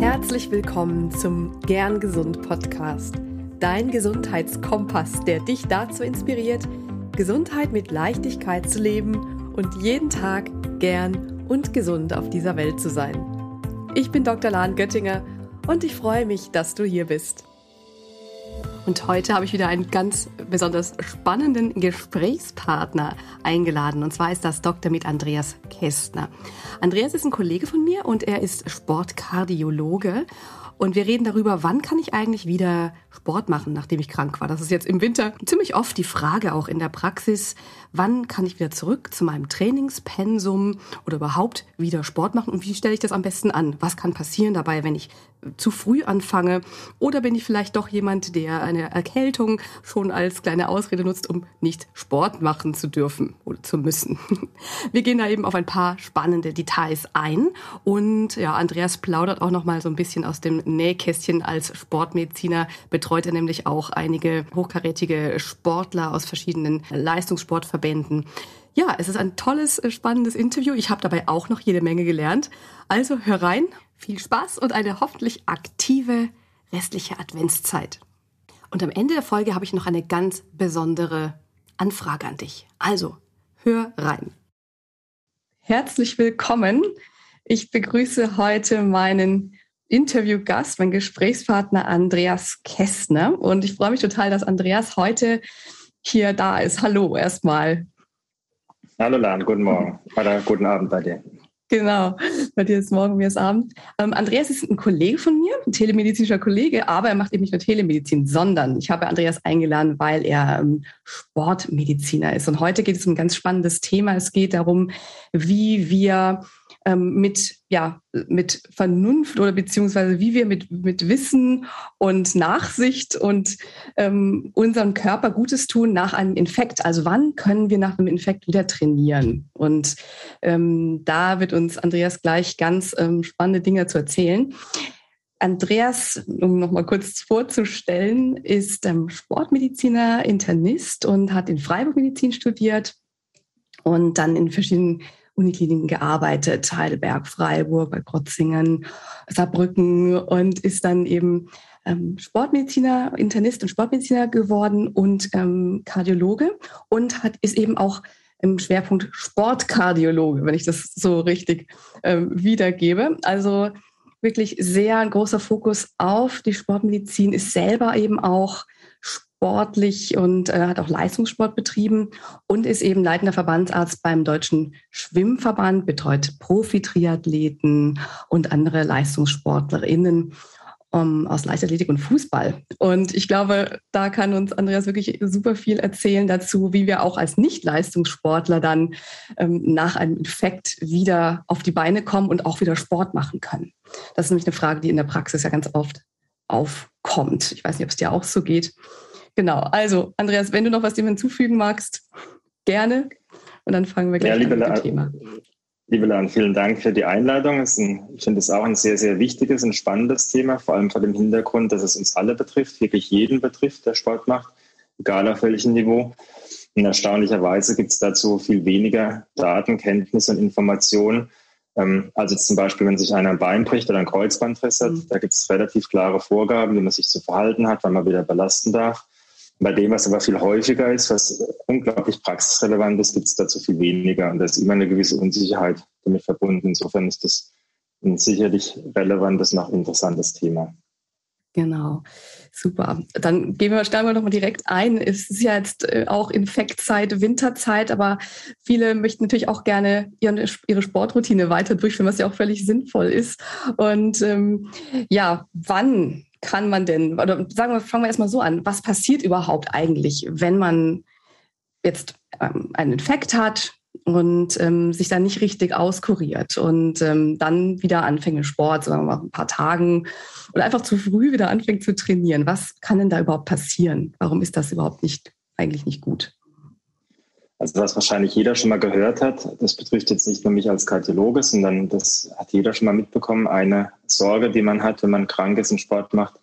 Herzlich willkommen zum Gern Gesund Podcast, dein Gesundheitskompass, der dich dazu inspiriert, Gesundheit mit Leichtigkeit zu leben und jeden Tag gern und gesund auf dieser Welt zu sein. Ich bin Dr. Lahn Göttinger und ich freue mich, dass du hier bist. Und heute habe ich wieder einen ganz besonders spannenden Gesprächspartner eingeladen. Und zwar ist das Dr. mit Andreas Kästner. Andreas ist ein Kollege von mir und er ist Sportkardiologe. Und wir reden darüber, wann kann ich eigentlich wieder Sport machen, nachdem ich krank war. Das ist jetzt im Winter ziemlich oft die Frage auch in der Praxis, wann kann ich wieder zurück zu meinem Trainingspensum oder überhaupt wieder Sport machen und wie stelle ich das am besten an? Was kann passieren dabei, wenn ich zu früh anfange? Oder bin ich vielleicht doch jemand, der eine Erkältung schon als kleine Ausrede nutzt, um nicht Sport machen zu dürfen oder zu müssen? Wir gehen da eben auf ein paar spannende Details ein und ja, Andreas plaudert auch noch mal so ein bisschen aus dem Nähkästchen als Sportmediziner betreut er nämlich auch einige hochkarätige Sportler aus verschiedenen Leistungssportverbänden. Ja, es ist ein tolles, äh, spannendes Interview. Ich habe dabei auch noch jede Menge gelernt. Also hör rein, viel Spaß und eine hoffentlich aktive restliche Adventszeit. Und am Ende der Folge habe ich noch eine ganz besondere Anfrage an dich. Also, hör rein. Herzlich willkommen. Ich begrüße heute meinen Interviewgast, mein Gesprächspartner Andreas Kästner. Und ich freue mich total, dass Andreas heute hier da ist. Hallo erstmal. Hallo Lan, guten Morgen oder guten Abend bei dir. Genau, bei dir ist morgen, mir ist Abend. Ähm, Andreas ist ein Kollege von mir, ein telemedizinischer Kollege, aber er macht eben nicht nur Telemedizin, sondern ich habe Andreas eingeladen, weil er ähm, Sportmediziner ist. Und heute geht es um ein ganz spannendes Thema. Es geht darum, wie wir ähm, mit, ja, mit Vernunft oder beziehungsweise wie wir mit, mit Wissen und Nachsicht und ähm, unserem Körper Gutes tun nach einem Infekt. Also wann können wir nach einem Infekt wieder trainieren? Und ähm, da wird uns Andreas gleich ganz ähm, spannende Dinge zu erzählen. Andreas, um nochmal kurz vorzustellen, ist ähm, Sportmediziner, Internist und hat in Freiburg Medizin studiert und dann in verschiedenen Unikliniken gearbeitet, Heidelberg, Freiburg, bei Krotzingen, Saarbrücken und ist dann eben ähm, Sportmediziner, Internist und Sportmediziner geworden und ähm, Kardiologe und hat, ist eben auch im Schwerpunkt Sportkardiologe, wenn ich das so richtig ähm, wiedergebe. Also wirklich sehr ein großer Fokus auf die Sportmedizin, ist selber eben auch sportlich und äh, hat auch Leistungssport betrieben und ist eben leitender Verbandsarzt beim Deutschen Schwimmverband, betreut Profi-Triathleten und andere LeistungssportlerInnen um, aus Leichtathletik und Fußball. Und ich glaube, da kann uns Andreas wirklich super viel erzählen dazu, wie wir auch als Nicht-Leistungssportler dann ähm, nach einem Infekt wieder auf die Beine kommen und auch wieder Sport machen können. Das ist nämlich eine Frage, die in der Praxis ja ganz oft aufkommt. Ich weiß nicht, ob es dir auch so geht. Genau, also Andreas, wenn du noch was dem hinzufügen magst, gerne. Und dann fangen wir gleich ja, an mit dem Thema. Liebe Lan, vielen Dank für die Einladung. Ein, ich finde es auch ein sehr, sehr wichtiges und spannendes Thema, vor allem vor dem Hintergrund, dass es uns alle betrifft, wirklich jeden betrifft, der Sport macht, egal auf welchem Niveau. Und erstaunlicherweise gibt es dazu viel weniger Daten, Kenntnisse und Informationen. Ähm, also zum Beispiel, wenn sich einer ein Bein bricht oder ein Kreuzbandriss hat, mhm. da gibt es relativ klare Vorgaben, wie man sich zu verhalten hat, wann man wieder belasten darf. Bei dem, was aber viel häufiger ist, was unglaublich praxisrelevant ist, gibt es dazu viel weniger. Und da ist immer eine gewisse Unsicherheit damit verbunden. Insofern ist das ein sicherlich relevantes, noch interessantes Thema. Genau, super. Dann gehen wir, steigen nochmal direkt ein. Es ist ja jetzt äh, auch Infektzeit, Winterzeit, aber viele möchten natürlich auch gerne ihre, ihre Sportroutine weiter durchführen, was ja auch völlig sinnvoll ist. Und ähm, ja, wann kann man denn, oder sagen wir, fangen wir erstmal so an, was passiert überhaupt eigentlich, wenn man jetzt ähm, einen Infekt hat und ähm, sich dann nicht richtig auskuriert und ähm, dann wieder anfängt Sport, sagen wir mal ein paar Tagen oder einfach zu früh wieder anfängt zu trainieren. Was kann denn da überhaupt passieren? Warum ist das überhaupt nicht, eigentlich nicht gut? Also was wahrscheinlich jeder schon mal gehört hat, das betrifft jetzt nicht nur mich als Kardiologe, sondern das hat jeder schon mal mitbekommen. Eine Sorge, die man hat, wenn man krank ist und Sport macht,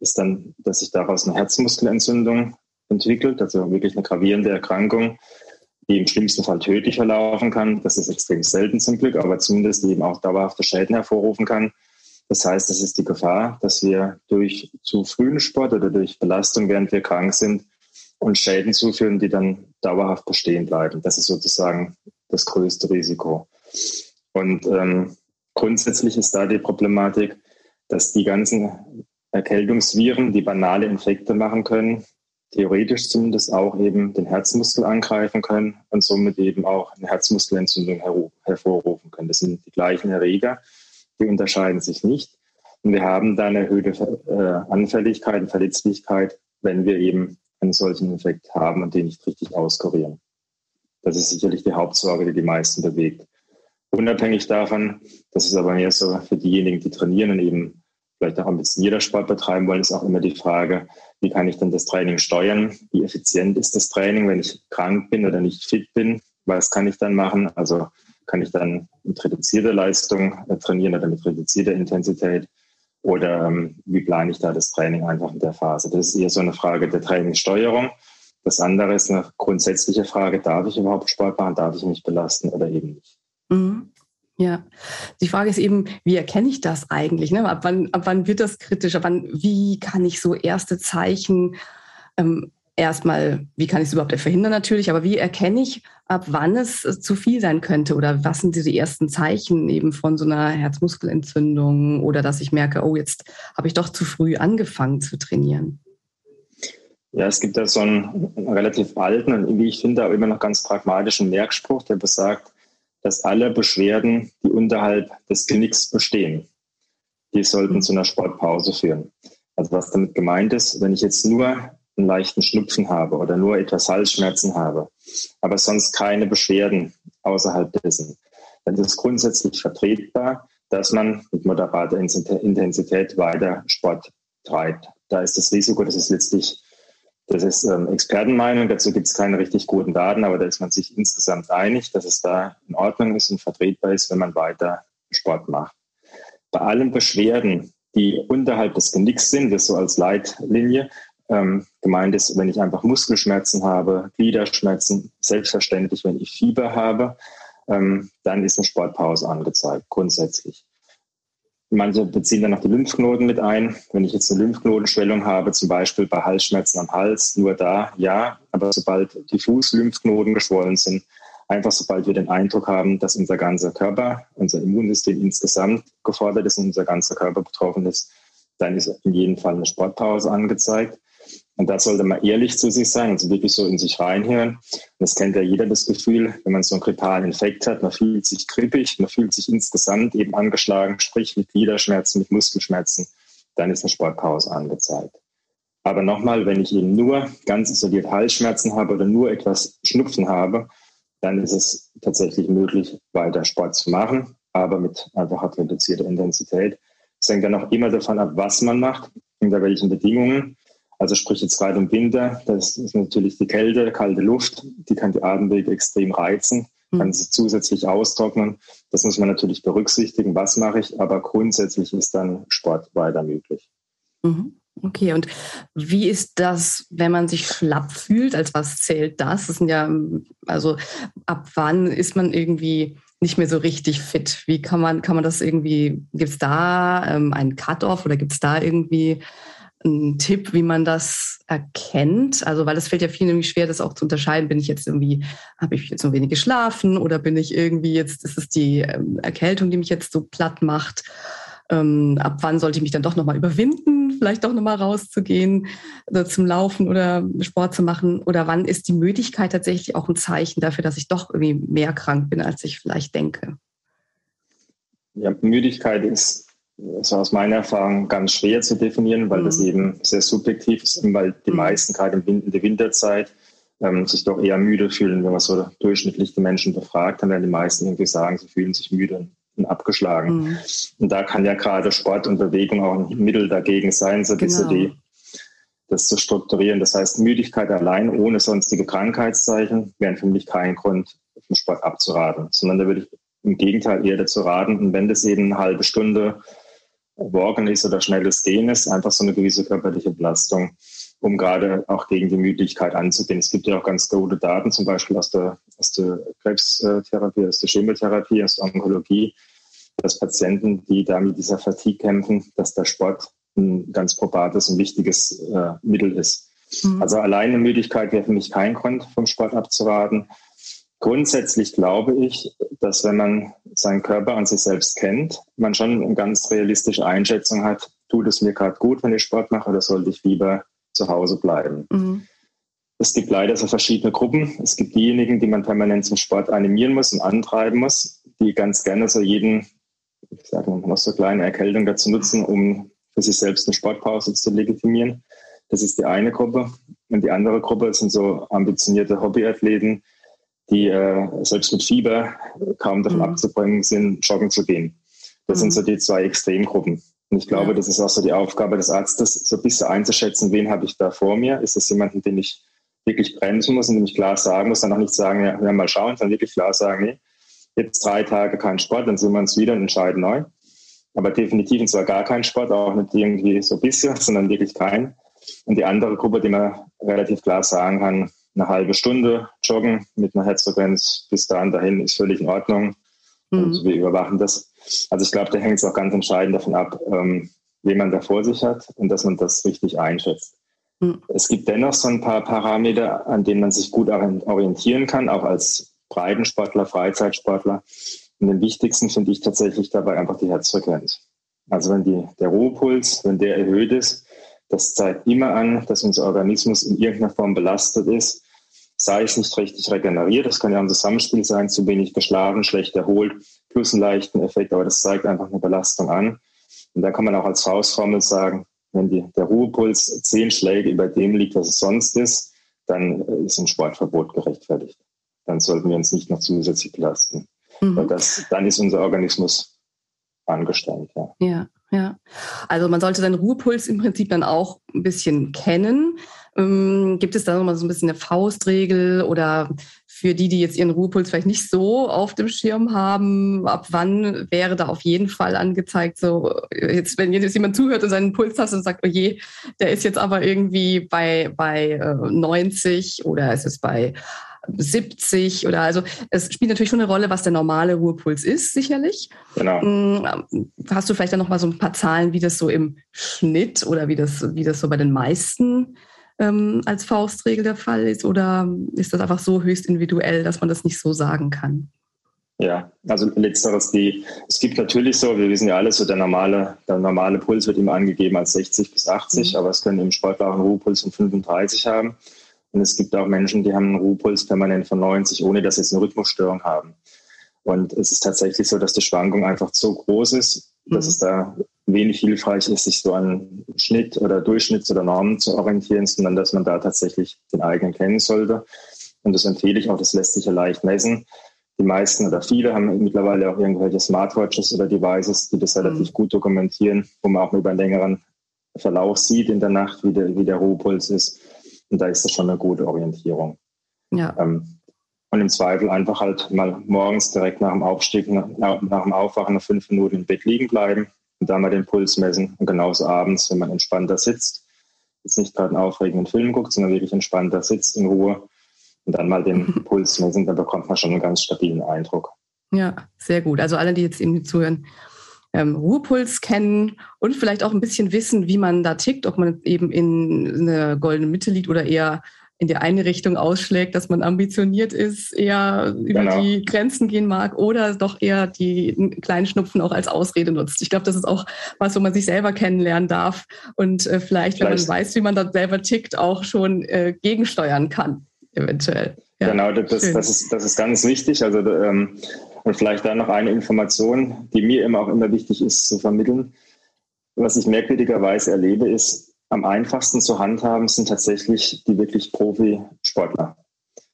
ist dann, dass sich daraus eine Herzmuskelentzündung entwickelt, also wirklich eine gravierende Erkrankung, die im schlimmsten Fall tödlich verlaufen kann. Das ist extrem selten zum Glück, aber zumindest eben auch dauerhafte Schäden hervorrufen kann. Das heißt, es ist die Gefahr, dass wir durch zu frühen Sport oder durch Belastung, während wir krank sind, uns Schäden zuführen, die dann dauerhaft bestehen bleiben. Das ist sozusagen das größte Risiko. Und ähm, grundsätzlich ist da die Problematik, dass die ganzen Erkältungsviren, die banale Infekte machen können, theoretisch zumindest auch eben den Herzmuskel angreifen können und somit eben auch eine Herzmuskelentzündung her hervorrufen können. Das sind die gleichen Erreger, die unterscheiden sich nicht. Und wir haben da eine erhöhte äh, Anfälligkeit und Verletzlichkeit, wenn wir eben einen solchen Infekt haben und den nicht richtig auskurieren. Das ist sicherlich die Hauptsorge, die die meisten bewegt. Unabhängig davon, das ist aber mehr so für diejenigen, die trainieren und eben vielleicht auch ein bisschen jeder Sport betreiben wollen, ist auch immer die Frage, wie kann ich denn das Training steuern? Wie effizient ist das Training, wenn ich krank bin oder nicht fit bin? Was kann ich dann machen? Also kann ich dann mit reduzierter Leistung äh, trainieren oder mit reduzierter Intensität? Oder ähm, wie plane ich da das Training einfach in der Phase? Das ist eher so eine Frage der Trainingssteuerung. Das andere ist eine grundsätzliche Frage, darf ich überhaupt Sport machen, darf ich mich belasten oder eben nicht? Mhm. Ja, die Frage ist eben, wie erkenne ich das eigentlich? Ne? Ab, wann, ab wann wird das kritisch? Ab wann, wie kann ich so erste Zeichen ähm, erstmal, wie kann ich es überhaupt verhindern natürlich, aber wie erkenne ich, ab wann es äh, zu viel sein könnte oder was sind diese ersten Zeichen eben von so einer Herzmuskelentzündung oder dass ich merke, oh, jetzt habe ich doch zu früh angefangen zu trainieren? Ja, es gibt da so einen relativ alten und wie ich finde auch immer noch ganz pragmatischen Merkspruch, der besagt, dass alle Beschwerden, die unterhalb des Genicks bestehen, die sollten zu einer Sportpause führen. Also was damit gemeint ist, wenn ich jetzt nur einen leichten Schnupfen habe oder nur etwas Halsschmerzen habe, aber sonst keine Beschwerden außerhalb dessen, dann ist es grundsätzlich vertretbar, dass man mit moderater Intensität weiter Sport treibt. Da ist das Risiko, dass es letztlich das ist ähm, Expertenmeinung, dazu gibt es keine richtig guten Daten, aber da ist man sich insgesamt einig, dass es da in Ordnung ist und vertretbar ist, wenn man weiter Sport macht. Bei allen Beschwerden, die unterhalb des Genicks sind, das so als Leitlinie ähm, gemeint ist, wenn ich einfach Muskelschmerzen habe, Gliederschmerzen, selbstverständlich, wenn ich Fieber habe, ähm, dann ist eine Sportpause angezeigt, grundsätzlich. Manche beziehen dann noch die Lymphknoten mit ein. Wenn ich jetzt eine Lymphknotenschwellung habe, zum Beispiel bei Halsschmerzen am Hals, nur da, ja. Aber sobald die Fußlymphknoten geschwollen sind, einfach sobald wir den Eindruck haben, dass unser ganzer Körper, unser Immunsystem insgesamt gefordert ist und unser ganzer Körper betroffen ist, dann ist in jedem Fall eine Sportpause angezeigt. Und da sollte man ehrlich zu sich sein, also wirklich so in sich reinhören. Das kennt ja jeder das Gefühl, wenn man so einen grippalen Infekt hat, man fühlt sich krippig, man fühlt sich insgesamt eben angeschlagen, sprich mit Gliederschmerzen, mit Muskelschmerzen, dann ist eine Sportpause angezeigt. Aber nochmal, wenn ich eben nur ganz isoliert Halsschmerzen habe oder nur etwas Schnupfen habe, dann ist es tatsächlich möglich, weiter Sport zu machen, aber mit einfach reduzierter Intensität. Es hängt dann auch immer davon ab, was man macht, unter welchen Bedingungen. Also sprich jetzt gerade im Winter, das ist natürlich die Kälte, kalte Luft, die kann die Atemwege extrem reizen, hm. kann sie zusätzlich austrocknen. Das muss man natürlich berücksichtigen, was mache ich, aber grundsätzlich ist dann Sport weiter möglich. Mhm. Okay, und wie ist das, wenn man sich schlapp fühlt? Als was zählt das? Das sind ja, also ab wann ist man irgendwie nicht mehr so richtig fit? Wie kann man, kann man das irgendwie, gibt es da ähm, einen Cut-off oder gibt es da irgendwie ein Tipp, wie man das erkennt? Also, weil es fällt ja vielen nämlich schwer, das auch zu unterscheiden. Bin ich jetzt irgendwie, habe ich jetzt so wenig geschlafen oder bin ich irgendwie jetzt, ist es die ähm, Erkältung, die mich jetzt so platt macht? Ähm, ab wann sollte ich mich dann doch nochmal überwinden, vielleicht doch nochmal rauszugehen, oder zum Laufen oder Sport zu machen? Oder wann ist die Müdigkeit tatsächlich auch ein Zeichen dafür, dass ich doch irgendwie mehr krank bin, als ich vielleicht denke? Ja, Müdigkeit ist ist aus meiner Erfahrung ganz schwer zu definieren, weil mhm. das eben sehr subjektiv ist, weil die mhm. meisten gerade in der Winterzeit ähm, sich doch eher müde fühlen. Wenn man so durchschnittlich die Menschen befragt, dann werden die meisten irgendwie sagen, sie fühlen sich müde und abgeschlagen. Mhm. Und da kann ja gerade Sport und Bewegung auch ein Mittel dagegen sein, so genau. die, das zu strukturieren. Das heißt, Müdigkeit allein ohne sonstige Krankheitszeichen wären für mich kein Grund, vom Sport abzuraten, sondern da würde ich im Gegenteil eher dazu raten. Und wenn das eben eine halbe Stunde Walken ist oder schnelles Gehen ist, einfach so eine gewisse körperliche Belastung, um gerade auch gegen die Müdigkeit anzugehen. Es gibt ja auch ganz gute Daten, zum Beispiel aus der, aus der Krebstherapie, aus der Chemotherapie, aus der Onkologie, dass Patienten, die da mit dieser Fatigue kämpfen, dass der Sport ein ganz probates und wichtiges äh, Mittel ist. Mhm. Also alleine Müdigkeit wäre für mich kein Grund, vom Sport abzuraten. Grundsätzlich glaube ich, dass wenn man seinen Körper an sich selbst kennt, man schon eine ganz realistische Einschätzung hat, tut es mir gerade gut, wenn ich Sport mache, oder sollte ich lieber zu Hause bleiben. Mhm. Es gibt leider so verschiedene Gruppen. Es gibt diejenigen, die man permanent zum Sport animieren muss und antreiben muss, die ganz gerne so jeden, ich sage mal, noch so kleine Erkältung dazu nutzen, um für sich selbst eine Sportpause zu legitimieren. Das ist die eine Gruppe. Und die andere Gruppe sind so ambitionierte Hobbyathleten, die äh, selbst mit Fieber kaum davon mhm. abzubringen sind, joggen zu gehen. Das mhm. sind so die zwei Extremgruppen. Und ich glaube, ja. das ist auch so die Aufgabe des Arztes, so ein bisschen einzuschätzen, wen habe ich da vor mir? Ist das jemanden, den ich wirklich bremsen muss und dem ich klar sagen muss, dann auch nicht sagen, ja, ja mal schauen, sondern wirklich klar sagen, nee, jetzt drei Tage kein Sport, dann sehen wir uns wieder und entscheiden neu. Aber definitiv und zwar gar kein Sport, auch nicht irgendwie so ein bisschen, sondern wirklich kein. Und die andere Gruppe, die man relativ klar sagen kann, eine halbe Stunde joggen mit einer Herzfrequenz bis dahin dahin ist völlig in Ordnung. Mhm. Und wir überwachen das. Also ich glaube, da hängt es auch ganz entscheidend davon ab, ähm, wen man da vor sich hat und dass man das richtig einschätzt. Mhm. Es gibt dennoch so ein paar Parameter, an denen man sich gut orientieren kann, auch als Breitensportler, Freizeitsportler. Und den wichtigsten finde ich tatsächlich dabei einfach die Herzfrequenz. Also wenn die, der Ruhepuls, wenn der erhöht ist, das zeigt immer an, dass unser Organismus in irgendeiner Form belastet ist, sei es nicht richtig regeneriert. Das kann ja ein Zusammenspiel sein, zu wenig geschlafen, schlecht erholt, plus einen leichten Effekt, aber das zeigt einfach eine Belastung an. Und da kann man auch als Faustformel sagen, wenn die, der Ruhepuls zehn Schläge über dem liegt, was es sonst ist, dann ist ein Sportverbot gerechtfertigt. Dann sollten wir uns nicht noch zusätzlich belasten. Mhm. Weil das, dann ist unser Organismus angestrengt. Ja. ja. Ja, also man sollte seinen Ruhepuls im Prinzip dann auch ein bisschen kennen. Ähm, gibt es da nochmal so ein bisschen eine Faustregel oder für die, die jetzt ihren Ruhepuls vielleicht nicht so auf dem Schirm haben, ab wann wäre da auf jeden Fall angezeigt, so jetzt, wenn jetzt jemand zuhört und seinen Puls hat und sagt, oh je, der ist jetzt aber irgendwie bei, bei 90 äh, oder es ist bei 70 oder also es spielt natürlich schon eine Rolle, was der normale Ruhepuls ist, sicherlich. Genau. Mm, hast du vielleicht dann noch mal so ein paar Zahlen, wie das so im Schnitt oder wie das, wie das so bei den meisten ähm, als Faustregel der Fall ist? Oder ist das einfach so höchst individuell, dass man das nicht so sagen kann? Ja, also letzteres, die, es gibt natürlich so, wir wissen ja alle, so der normale, der normale Puls wird immer angegeben als 60 bis 80, mhm. aber es können im Sportler einen Ruhepuls von 35 haben. Und es gibt auch Menschen, die haben einen Ruhepuls permanent von 90, ohne dass sie jetzt eine Rhythmusstörung haben. Und es ist tatsächlich so, dass die Schwankung einfach so groß ist, dass mhm. es da wenig hilfreich ist, sich so an Schnitt oder Durchschnitts- oder Normen zu orientieren, sondern dass man da tatsächlich den eigenen kennen sollte. Und das empfehle ich auch, das lässt sich ja leicht messen. Die meisten oder viele haben mittlerweile auch irgendwelche Smartwatches oder Devices, die das relativ mhm. gut dokumentieren, wo man auch über einen längeren Verlauf sieht in der Nacht, wie der, wie der Ruhepuls ist. Und da ist das schon eine gute Orientierung. Ja. Ähm, und im Zweifel einfach halt mal morgens direkt nach dem Aufstieg, nach, nach dem Aufwachen nach fünf Minuten im Bett liegen bleiben und da mal den Puls messen. Und genauso abends, wenn man entspannter sitzt, jetzt nicht gerade einen aufregenden Film guckt, sondern wirklich entspannter sitzt in Ruhe und dann mal den Puls messen, dann bekommt man schon einen ganz stabilen Eindruck. Ja, sehr gut. Also alle, die jetzt eben zuhören, ähm, Ruhepuls kennen und vielleicht auch ein bisschen wissen, wie man da tickt, ob man eben in eine goldene Mitte liegt oder eher in die eine Richtung ausschlägt, dass man ambitioniert ist, eher über genau. die Grenzen gehen mag oder doch eher die kleinen Schnupfen auch als Ausrede nutzt. Ich glaube, das ist auch was, wo man sich selber kennenlernen darf und äh, vielleicht, vielleicht, wenn man weiß, wie man da selber tickt, auch schon äh, gegensteuern kann, eventuell. Ja, genau, das, das, ist, das ist ganz wichtig. Also ähm, und vielleicht da noch eine Information, die mir immer auch immer wichtig ist zu vermitteln. Was ich merkwürdigerweise erlebe, ist, am einfachsten zu handhaben sind tatsächlich die wirklich Profisportler.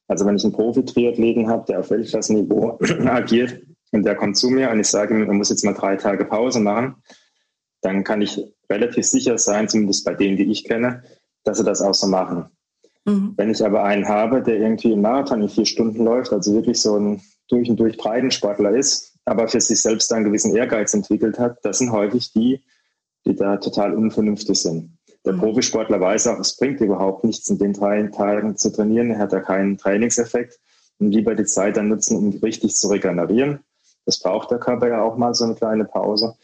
Also wenn ich einen Profi-Triathleten habe, der auf Weltklassenniveau agiert und der kommt zu mir und ich sage ihm, er muss jetzt mal drei Tage Pause machen, dann kann ich relativ sicher sein, zumindest bei denen, die ich kenne, dass sie das auch so machen. Mhm. Wenn ich aber einen habe, der irgendwie einen Marathon in vier Stunden läuft, also wirklich so ein durch und durch Breitensportler ist, aber für sich selbst einen gewissen Ehrgeiz entwickelt hat, das sind häufig die, die da total unvernünftig sind. Der mhm. Profisportler weiß auch, es bringt überhaupt nichts, in den drei Tagen zu trainieren. Er hat da keinen Trainingseffekt und lieber die Zeit dann nutzen, um richtig zu regenerieren. Das braucht der Körper ja auch mal so eine kleine Pause.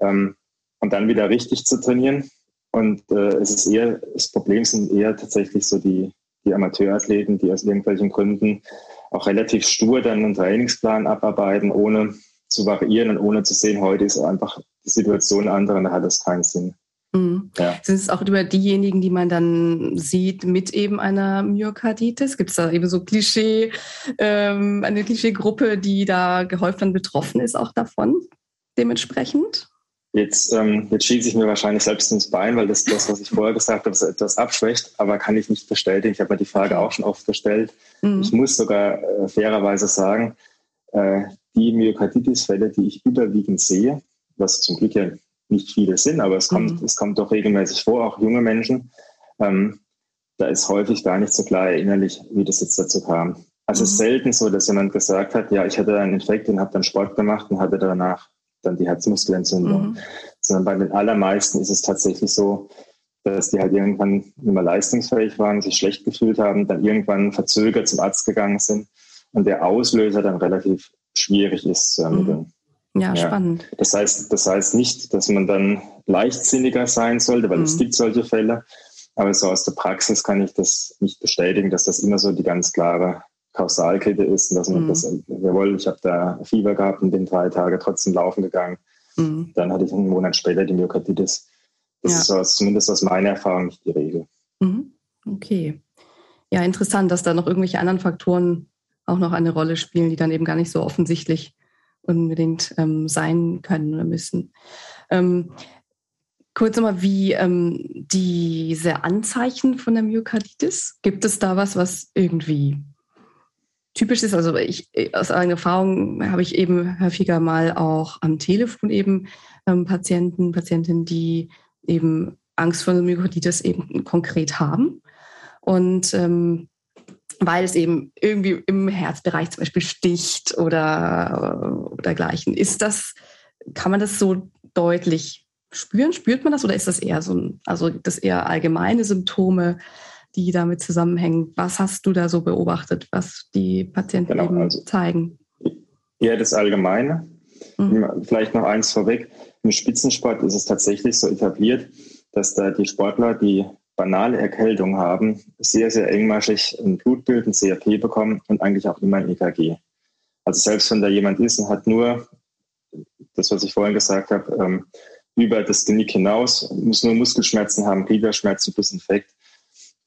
Ähm, und dann wieder richtig zu trainieren. Und äh, es ist eher, das Problem sind eher tatsächlich so die, die Amateurathleten, die aus irgendwelchen Gründen auch relativ stur dann einen Trainingsplan abarbeiten, ohne zu variieren und ohne zu sehen, heute ist einfach die Situation andere, da hat das keinen Sinn. Mhm. Ja. Sind es auch über diejenigen, die man dann sieht mit eben einer Myokarditis? Gibt es da eben so Klischee, ähm, eine Klischeegruppe, die da gehäuft dann betroffen ist auch davon dementsprechend? Jetzt, ähm, jetzt schieße ich mir wahrscheinlich selbst ins Bein, weil das, das was ich vorher gesagt habe, etwas abschwächt, aber kann ich nicht bestätigen. Ich habe mir die Frage auch schon oft gestellt. Mhm. Ich muss sogar äh, fairerweise sagen, äh, die Myokarditis-Fälle, die ich überwiegend sehe, was zum Glück ja nicht viele sind, aber es kommt, mhm. es kommt doch regelmäßig vor, auch junge Menschen. Ähm, da ist häufig gar nicht so klar innerlich, wie das jetzt dazu kam. Also mhm. es ist mhm. selten so, dass jemand gesagt hat, ja, ich hatte einen Infekt und habe dann Sport gemacht und hatte danach dann die Herzmuskelentzündung. Mhm. Sondern bei den allermeisten ist es tatsächlich so, dass die halt irgendwann nicht mehr leistungsfähig waren, sich schlecht gefühlt haben, dann irgendwann verzögert zum Arzt gegangen sind und der Auslöser dann relativ schwierig ist zu ermitteln. Mhm. Ja, ja, spannend. Das heißt, das heißt nicht, dass man dann leichtsinniger sein sollte, weil mhm. es gibt solche Fälle. Aber so aus der Praxis kann ich das nicht bestätigen, dass das immer so die ganz klare Kausalkette ist und dass man mhm. das, jawohl, ich habe da Fieber gehabt und bin drei Tage trotzdem laufen gegangen. Mhm. Dann hatte ich einen Monat später die Myokarditis. Das ja. ist aus, zumindest aus meiner Erfahrung nicht die Regel. Mhm. Okay. Ja, interessant, dass da noch irgendwelche anderen Faktoren auch noch eine Rolle spielen, die dann eben gar nicht so offensichtlich unbedingt ähm, sein können oder müssen. Ähm, kurz nochmal, wie ähm, diese Anzeichen von der Myokarditis, gibt es da was, was irgendwie typisch ist? Also ich, aus eigener Erfahrung habe ich eben häufiger mal auch am Telefon eben ähm, Patienten, Patientinnen, die eben Angst vor Myokarditis eben konkret haben. Und ähm, weil es eben irgendwie im Herzbereich zum Beispiel sticht oder, oder dergleichen. Ist das, kann man das so deutlich spüren? Spürt man das oder ist das eher so ein, also das eher allgemeine Symptome, die damit zusammenhängen? Was hast du da so beobachtet, was die Patienten genau, eben also zeigen? Eher das Allgemeine. Mhm. Vielleicht noch eins vorweg. Im Spitzensport ist es tatsächlich so etabliert, dass da die Sportler, die banale Erkältung haben, sehr, sehr engmaschig ein Blutbild, ein CRP bekommen und eigentlich auch immer ein EKG. Also selbst wenn da jemand ist und hat nur das, was ich vorhin gesagt habe, ähm, über das Genick hinaus, muss nur Muskelschmerzen haben, Gliederschmerzen plus Infekt,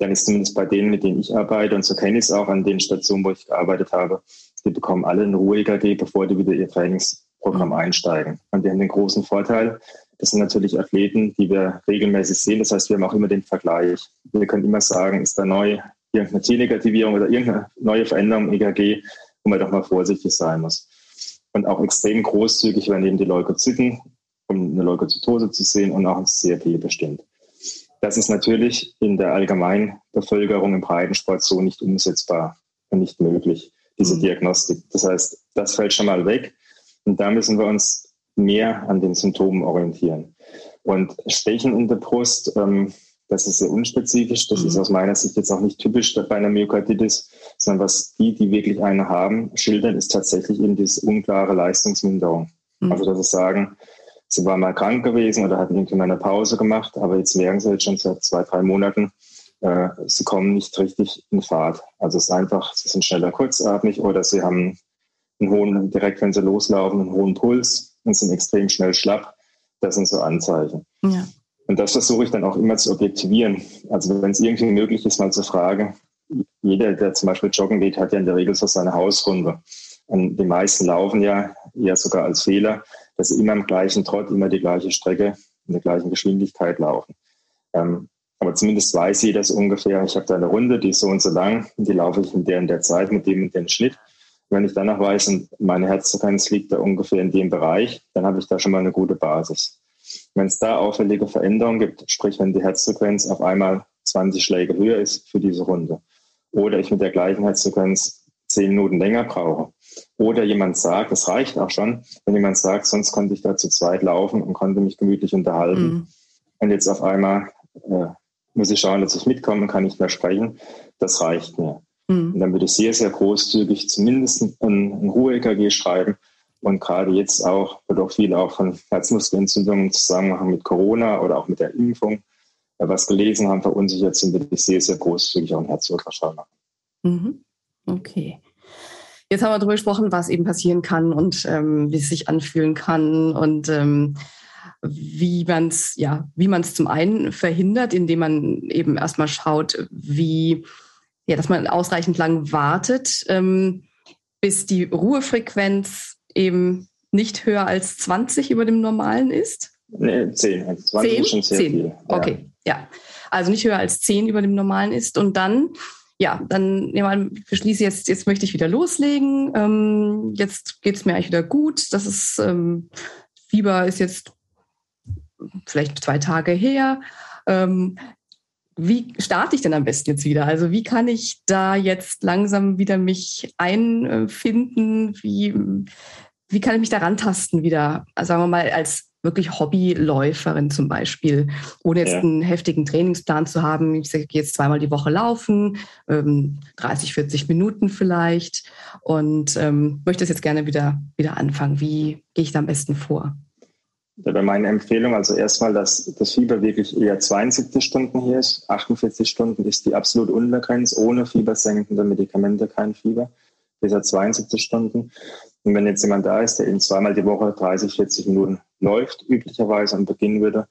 dann ist zumindest bei denen, mit denen ich arbeite, und so kenne ich es auch an den Stationen, wo ich gearbeitet habe, die bekommen alle ein Ruhe-EKG, bevor die wieder ihr Trainingsprogramm mhm. einsteigen. Und die haben den großen Vorteil, das sind natürlich Athleten, die wir regelmäßig sehen. Das heißt, wir haben auch immer den Vergleich. Wir können immer sagen, ist da neu irgendeine T-Negativierung oder irgendeine neue Veränderung im EKG, wo man doch mal vorsichtig sein muss. Und auch extrem großzügig werden eben die Leukozyten, um eine Leukozytose zu sehen und auch das CRP bestimmt. Das ist natürlich in der allgemeinen Bevölkerung im Breitensport so nicht umsetzbar und nicht möglich, diese mhm. Diagnostik. Das heißt, das fällt schon mal weg. Und da müssen wir uns mehr an den Symptomen orientieren. Und Stechen in der Brust, ähm, das ist sehr unspezifisch. Das mhm. ist aus meiner Sicht jetzt auch nicht typisch bei einer Myokarditis, sondern was die, die wirklich eine haben, schildern, ist tatsächlich eben diese unklare Leistungsminderung. Mhm. Also, dass sie sagen, sie waren mal krank gewesen oder hatten irgendwie mal eine Pause gemacht, aber jetzt merken sie jetzt schon seit zwei, drei Monaten, äh, sie kommen nicht richtig in Fahrt. Also es ist einfach, sie sind schneller kurzatmig oder sie haben einen hohen, direkt wenn sie loslaufen, einen hohen Puls und sind extrem schnell schlapp. Das sind so Anzeichen. Ja. Und das versuche ich dann auch immer zu objektivieren. Also wenn es irgendwie möglich ist, mal zu fragen, jeder, der zum Beispiel joggen geht, hat ja in der Regel so seine Hausrunde. Und die meisten laufen ja, ja sogar als Fehler, dass sie immer im gleichen Trott, immer die gleiche Strecke in der gleichen Geschwindigkeit laufen. Ähm, aber zumindest weiß jeder so ungefähr, ich habe da eine Runde, die ist so und so lang, die laufe ich in der in der Zeit mit dem und dem Schnitt. Wenn ich danach weiß, und meine Herzfrequenz liegt da ungefähr in dem Bereich, dann habe ich da schon mal eine gute Basis. Wenn es da auffällige Veränderungen gibt, sprich wenn die Herzfrequenz auf einmal 20 Schläge höher ist für diese Runde, oder ich mit der gleichen Herzfrequenz 10 Minuten länger brauche, oder jemand sagt, das reicht auch schon, wenn jemand sagt, sonst konnte ich da zu zweit laufen und konnte mich gemütlich unterhalten. Mhm. Und jetzt auf einmal äh, muss ich schauen, dass ich mitkomme und kann nicht mehr sprechen. Das reicht mir. Mhm. Und dann würde ich sehr, sehr großzügig zumindest ein, ein Ruhe-EKG schreiben Und gerade jetzt auch, wird auch viel auch von Herzmuskelentzündungen zusammenhängen mit Corona oder auch mit der Impfung was gelesen haben, verunsichert sind, würde ich sehr, sehr großzügig auch ein Herzultraschall machen. Mhm. Okay. Jetzt haben wir darüber gesprochen, was eben passieren kann und ähm, wie es sich anfühlen kann und ähm, wie man es ja, wie man es zum einen verhindert, indem man eben erstmal schaut, wie ja, dass man ausreichend lang wartet, ähm, bis die Ruhefrequenz eben nicht höher als 20 über dem normalen ist. Nee, 10. Also 20 10? ist schon sehr 10. viel. Okay, ja. ja. Also nicht höher als 10 über dem normalen ist. Und dann, ja, dann ja, beschließe jetzt, jetzt möchte ich wieder loslegen. Ähm, jetzt geht es mir eigentlich wieder gut. Das ist, ähm, Fieber ist jetzt vielleicht zwei Tage her. Ähm, wie starte ich denn am besten jetzt wieder? Also wie kann ich da jetzt langsam wieder mich einfinden? Wie, wie kann ich mich daran tasten wieder? Also sagen wir mal als wirklich Hobbyläuferin zum Beispiel, ohne jetzt ja. einen heftigen Trainingsplan zu haben. Ich sage, gehe jetzt zweimal die Woche laufen, ähm, 30, 40 Minuten vielleicht und ähm, möchte es jetzt gerne wieder, wieder anfangen. Wie gehe ich da am besten vor? Da wäre meine Empfehlung also erstmal, dass das Fieber wirklich eher 72 Stunden hier ist. 48 Stunden ist die absolute Untergrenze, ohne fiebersenkende Medikamente kein Fieber. Dieser 72 Stunden. Und wenn jetzt jemand da ist, der eben zweimal die Woche 30, 40 Minuten läuft, üblicherweise am Beginn würde,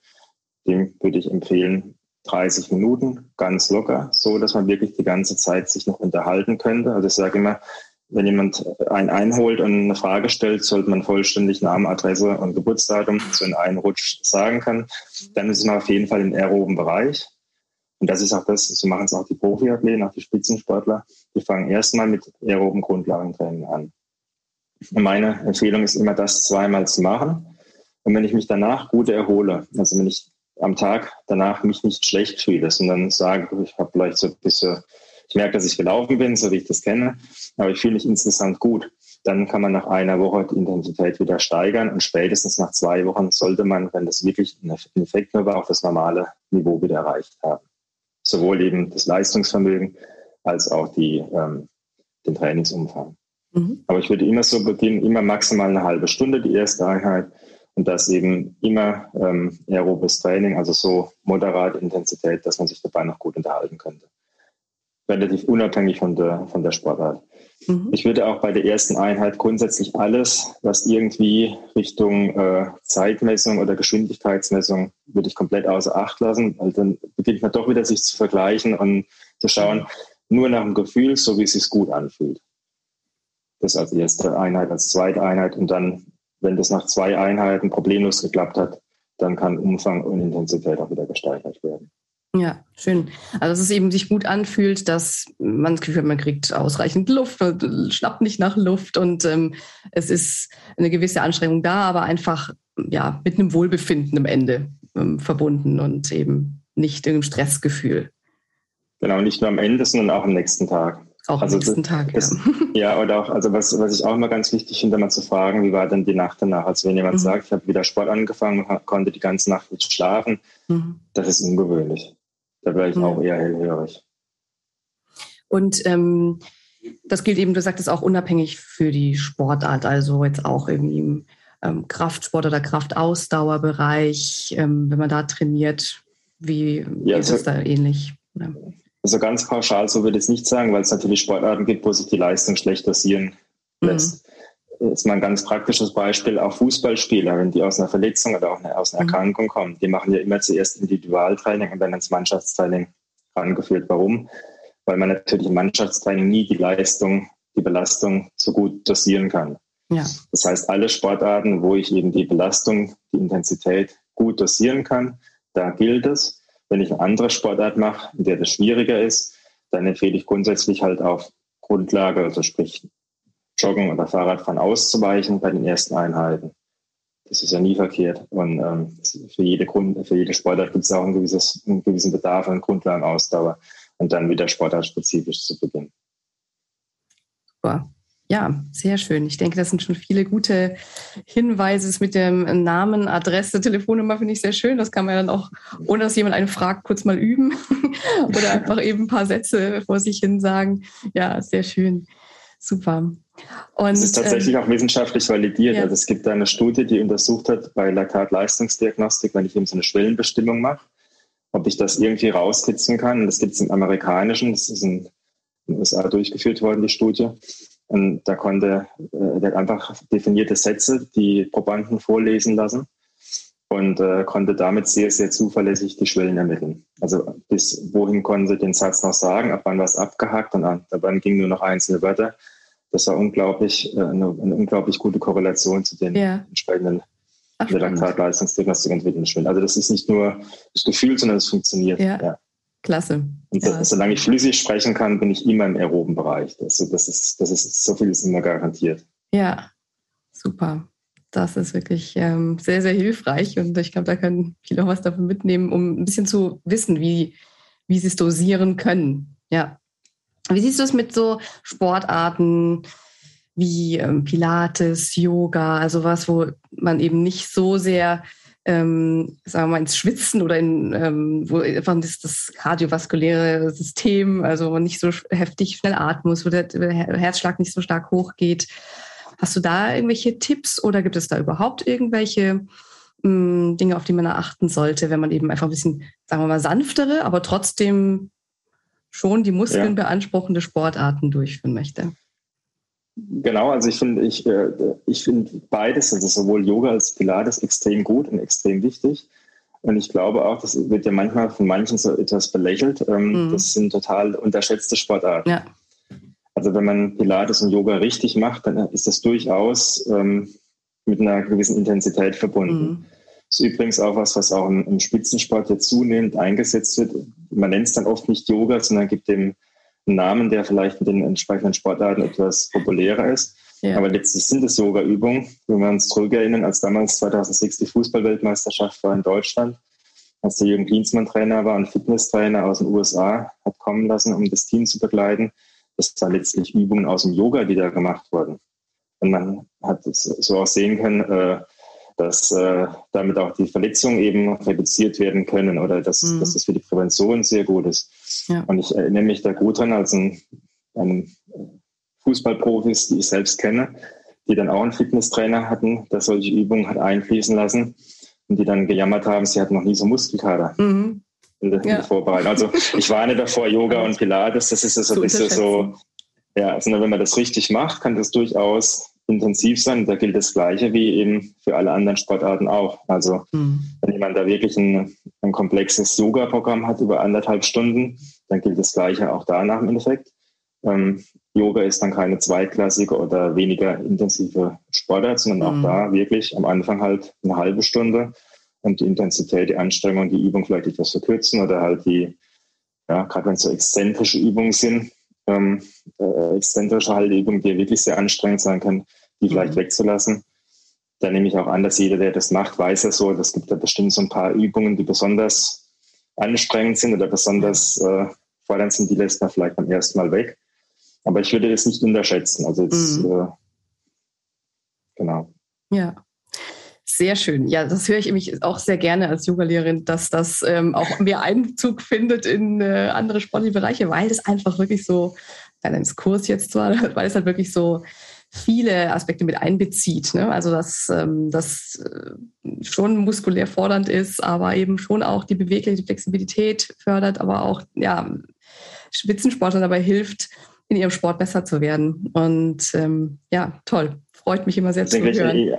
dem würde ich empfehlen, 30 Minuten ganz locker, so dass man wirklich die ganze Zeit sich noch unterhalten könnte. Also ich sage immer, wenn jemand einen einholt und eine Frage stellt, sollte man vollständig Name, Adresse und Geburtsdatum so in einen Rutsch sagen können. Dann ist man auf jeden Fall im aeroben Bereich. Und das ist auch das, so machen es auch die Profiathleten, auch die Spitzensportler. Die fangen erstmal mit aeroben Grundlagentraining an. Meine Empfehlung ist immer, das zweimal zu machen. Und wenn ich mich danach gut erhole, also wenn ich am Tag danach mich nicht schlecht fühle, sondern sage, ich habe vielleicht so ein bisschen, ich merke, dass ich gelaufen bin, so wie ich das kenne, aber ich fühle mich insgesamt gut, dann kann man nach einer Woche die Intensität wieder steigern und spätestens nach zwei Wochen sollte man, wenn das wirklich ein Effekt nur war, auch das normale Niveau wieder erreicht haben. Sowohl eben das Leistungsvermögen als auch die, ähm, den Trainingsumfang. Mhm. Aber ich würde immer so beginnen, immer maximal eine halbe Stunde die erste Einheit und das eben immer ähm, aerobes Training, also so moderate Intensität, dass man sich dabei noch gut unterhalten könnte. Relativ unabhängig von der, von der Sportart. Mhm. Ich würde auch bei der ersten Einheit grundsätzlich alles, was irgendwie Richtung äh, Zeitmessung oder Geschwindigkeitsmessung, würde ich komplett außer Acht lassen, weil dann beginnt man doch wieder sich zu vergleichen und zu schauen, nur nach dem Gefühl, so wie es sich gut anfühlt. Das als erste Einheit, als zweite Einheit und dann, wenn das nach zwei Einheiten problemlos geklappt hat, dann kann Umfang und Intensität auch wieder gesteigert werden. Ja, schön. Also dass es eben sich gut anfühlt, dass man das Gefühl hat, man kriegt ausreichend Luft, und schnappt nicht nach Luft und ähm, es ist eine gewisse Anstrengung da, aber einfach ja mit einem Wohlbefinden am Ende ähm, verbunden und eben nicht im Stressgefühl. Genau, nicht nur am Ende, sondern auch am nächsten Tag. Auch also am nächsten Tag, das, ja. ja. oder auch, also was, was ich auch immer ganz wichtig finde, mal zu fragen, wie war denn die Nacht danach? Also wenn jemand mhm. sagt, ich habe wieder Sport angefangen, konnte die ganze Nacht nicht schlafen, mhm. das ist ungewöhnlich. Da wäre ich mhm. auch eher hellhörig. Und ähm, das gilt eben, du sagtest auch unabhängig für die Sportart, also jetzt auch irgendwie im ähm, Kraftsport oder Kraftausdauerbereich, ähm, wenn man da trainiert, wie ja, ist es da ähnlich? Oder? Also ganz pauschal so würde ich es nicht sagen, weil es natürlich Sportarten gibt, wo sich die Leistung schlecht dosieren mhm. lässt. Mhm. Das ist mal ein ganz praktisches Beispiel. Auch Fußballspieler, wenn die aus einer Verletzung oder auch aus einer mhm. Erkrankung kommen, die machen ja immer zuerst Individualtraining und dann ins Mannschaftstraining rangeführt. Warum? Weil man natürlich im Mannschaftstraining nie die Leistung, die Belastung so gut dosieren kann. Ja. Das heißt, alle Sportarten, wo ich eben die Belastung, die Intensität gut dosieren kann, da gilt es. Wenn ich eine andere Sportart mache, in der das schwieriger ist, dann empfehle ich grundsätzlich halt auf Grundlage, also sprich Joggen oder Fahrradfahren auszuweichen bei den ersten Einheiten. Das ist ja nie verkehrt. Und ähm, für, jede Grund, für jede Sportart gibt es auch ein gewisses, einen gewissen Bedarf an Grundlagenausdauer und dann wieder sportartspezifisch zu beginnen. Super. Ja, sehr schön. Ich denke, das sind schon viele gute Hinweise mit dem Namen, Adresse, Telefonnummer finde ich sehr schön. Das kann man dann auch, ohne dass jemand einen fragt, kurz mal üben oder einfach eben ein paar Sätze vor sich hin sagen. Ja, sehr schön. Super. Und, es ist tatsächlich ähm, auch wissenschaftlich validiert. Ja. Also es gibt eine Studie, die untersucht hat bei Laktatleistungsdiagnostik, wenn ich eben so eine Schwellenbestimmung mache, ob ich das irgendwie rauskitzeln kann. Und das gibt es im Amerikanischen, das ist in den USA durchgeführt worden, die Studie. Und da konnte, äh, der einfach definierte Sätze, die Probanden vorlesen lassen und äh, konnte damit sehr, sehr zuverlässig die Schwellen ermitteln. Also bis wohin konnte den Satz noch sagen, ab wann war es abgehakt und ab wann ging nur noch einzelne Wörter. Das war unglaublich, äh, eine, eine unglaublich gute Korrelation zu den ja. entsprechenden Laktatleistungsdiagnostik Schwellen. Also das ist nicht nur das Gefühl, sondern es funktioniert. Ja. ja. Klasse. Und ja. solange ich flüssig sprechen kann, bin ich immer im aeroben Bereich. Also das ist, das ist, so viel ist immer garantiert. Ja, super. Das ist wirklich ähm, sehr, sehr hilfreich und ich glaube, da können viele auch was davon mitnehmen, um ein bisschen zu wissen, wie, wie sie es dosieren können. Ja. Wie siehst du es mit so Sportarten wie ähm, Pilates, Yoga, also was, wo man eben nicht so sehr ähm, sagen wir mal, ins Schwitzen oder in, ähm, wo einfach das, das kardiovaskuläre System, also nicht so heftig schnell atmen muss, wo der, Herzschlag nicht so stark hochgeht. Hast du da irgendwelche Tipps oder gibt es da überhaupt irgendwelche mh, hm, Dinge, auf die man achten sollte, wenn man eben einfach ein bisschen, sagen wir mal, sanftere, aber trotzdem schon die Muskeln ja. beanspruchende Sportarten durchführen möchte? Genau, also ich finde ich, äh, ich find beides, also sowohl Yoga als Pilates, extrem gut und extrem wichtig. Und ich glaube auch, das wird ja manchmal von manchen so etwas belächelt. Ähm, mhm. Das sind total unterschätzte Sportarten. Ja. Also wenn man Pilates und Yoga richtig macht, dann ist das durchaus ähm, mit einer gewissen Intensität verbunden. Mhm. Das ist übrigens auch was, was auch im, im Spitzensport jetzt zunehmend eingesetzt wird. Man nennt es dann oft nicht Yoga, sondern gibt dem Namen, der vielleicht mit den entsprechenden Sportarten etwas populärer ist. Ja. Aber letztlich sind es Yoga-Übungen. Wenn wir uns zurückerinnern, als damals 2006 die Fußballweltmeisterschaft war in Deutschland, als der Jürgen Klinsmann Trainer war, ein Fitnesstrainer aus den USA hat kommen lassen, um das Team zu begleiten. Das war letztlich Übungen aus dem Yoga, die da gemacht wurden. Und man hat so auch sehen können, äh, dass äh, damit auch die Verletzungen eben reduziert werden können oder dass, mhm. dass das für die Prävention sehr gut ist. Ja. Und ich erinnere mich da gut dran, als ein, einem Fußballprofis, die ich selbst kenne, die dann auch einen Fitnesstrainer hatten, der solche Übungen hat einfließen lassen und die dann gejammert haben, sie hatten noch nie so Muskelkater. Mhm. In der, ja. Vorbereitung. Also ich warne davor, Yoga und Pilates, das ist ja so ein bisschen so, ja, also wenn man das richtig macht, kann das durchaus intensiv sein. Da gilt das Gleiche wie eben für alle anderen Sportarten auch. Also mhm. wenn jemand da wirklich ein, ein komplexes Yoga-Programm hat über anderthalb Stunden, dann gilt das Gleiche auch danach im Endeffekt. Ähm, Yoga ist dann keine zweitklassige oder weniger intensive Sportart, sondern mhm. auch da wirklich am Anfang halt eine halbe Stunde und die Intensität, die Anstrengung, die Übung vielleicht etwas verkürzen oder halt die, ja, gerade wenn es so exzentrische Übungen sind, ähm, äh, exzentrische Halteübungen, die wirklich sehr anstrengend sein können, die mhm. vielleicht wegzulassen. Da nehme ich auch an, dass jeder, der das macht, weiß ja so, es gibt da bestimmt so ein paar Übungen, die besonders anstrengend sind oder besonders äh, fordernd sind, die lässt man vielleicht beim ersten Mal weg. Aber ich würde das nicht unterschätzen. Also jetzt, mhm. äh, genau. Ja. Sehr schön. Ja, das höre ich mich auch sehr gerne als Yogalehrerin, dass das ähm, auch mehr Einzug findet in äh, andere sportliche Bereiche, weil das einfach wirklich so, ein Kurs jetzt zwar, weil es halt wirklich so viele Aspekte mit einbezieht. Ne? Also dass ähm, das äh, schon muskulär fordernd ist, aber eben schon auch die Beweglichkeit, die Flexibilität fördert, aber auch ja, Spitzensportlern dabei hilft, in ihrem Sport besser zu werden. Und ähm, ja, toll. Freut mich immer sehr zu hören. Ich,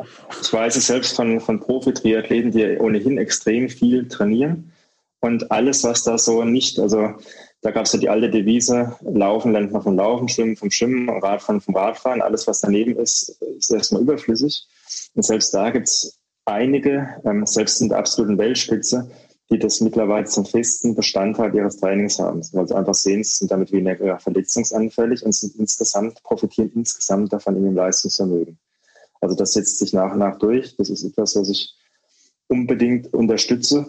ich weiß es selbst von, von Profi-Triathleten, die ohnehin extrem viel trainieren. Und alles, was da so nicht, also da gab es ja die alte Devise, Laufen lernt man vom Laufen, Schwimmen vom Schwimmen, Radfahren vom Radfahren. Alles, was daneben ist, ist erstmal überflüssig. Und selbst da gibt es einige, ähm, selbst in der absoluten Weltspitze, die das mittlerweile zum festen Bestandteil ihres Trainings haben. Weil sie einfach sehen, sie sind damit weniger verletzungsanfällig und sind insgesamt, profitieren insgesamt davon in ihrem Leistungsvermögen. Also das setzt sich nach und nach durch. Das ist etwas, was ich unbedingt unterstütze,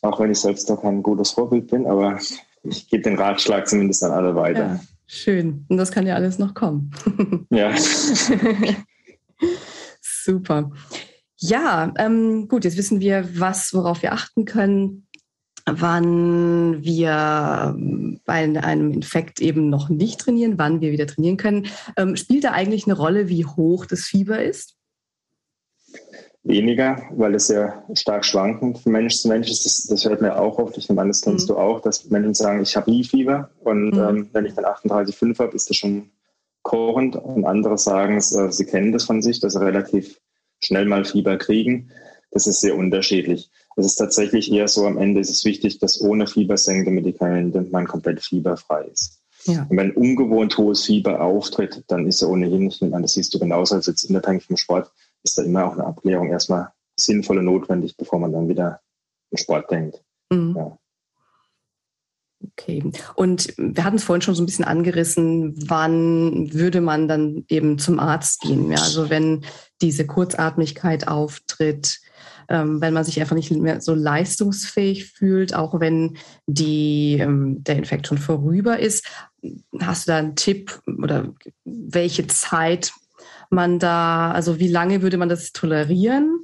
auch wenn ich selbst noch kein gutes Vorbild bin, aber ich gebe den Ratschlag zumindest an alle weiter. Ja, schön. Und das kann ja alles noch kommen. ja. Super. Ja, ähm, gut, jetzt wissen wir, was, worauf wir achten können. wann wir bei einem Infekt eben noch nicht trainieren, wann wir wieder trainieren können. Ähm, spielt da eigentlich eine Rolle, wie hoch das Fieber ist? Weniger, weil es sehr stark schwankend von Mensch zu Mensch ist. Das, das hört mir auch oft, ich nehme an, das kennst mhm. du auch, dass Menschen sagen, ich habe nie Fieber und mhm. ähm, wenn ich dann 38,5 habe, ist das schon kochend und andere sagen, äh, sie kennen das von sich, dass sie relativ schnell mal Fieber kriegen. Das ist sehr unterschiedlich. Es ist tatsächlich eher so, am Ende ist es wichtig, dass ohne fiebersenkende Medikamente man komplett fieberfrei ist. Ja. Und wenn ungewohnt hohes Fieber auftritt, dann ist er ohnehin, ich nehme an, das siehst du genauso als jetzt unabhängig vom Sport, ist da immer auch eine Abklärung erstmal sinnvoll und notwendig, bevor man dann wieder im Sport denkt. Mhm. Ja. Okay. Und wir hatten es vorhin schon so ein bisschen angerissen, wann würde man dann eben zum Arzt gehen? Ja, also wenn diese Kurzatmigkeit auftritt, ähm, wenn man sich einfach nicht mehr so leistungsfähig fühlt, auch wenn die, ähm, der Infekt schon vorüber ist. Hast du da einen Tipp oder welche Zeit man da, also wie lange würde man das tolerieren,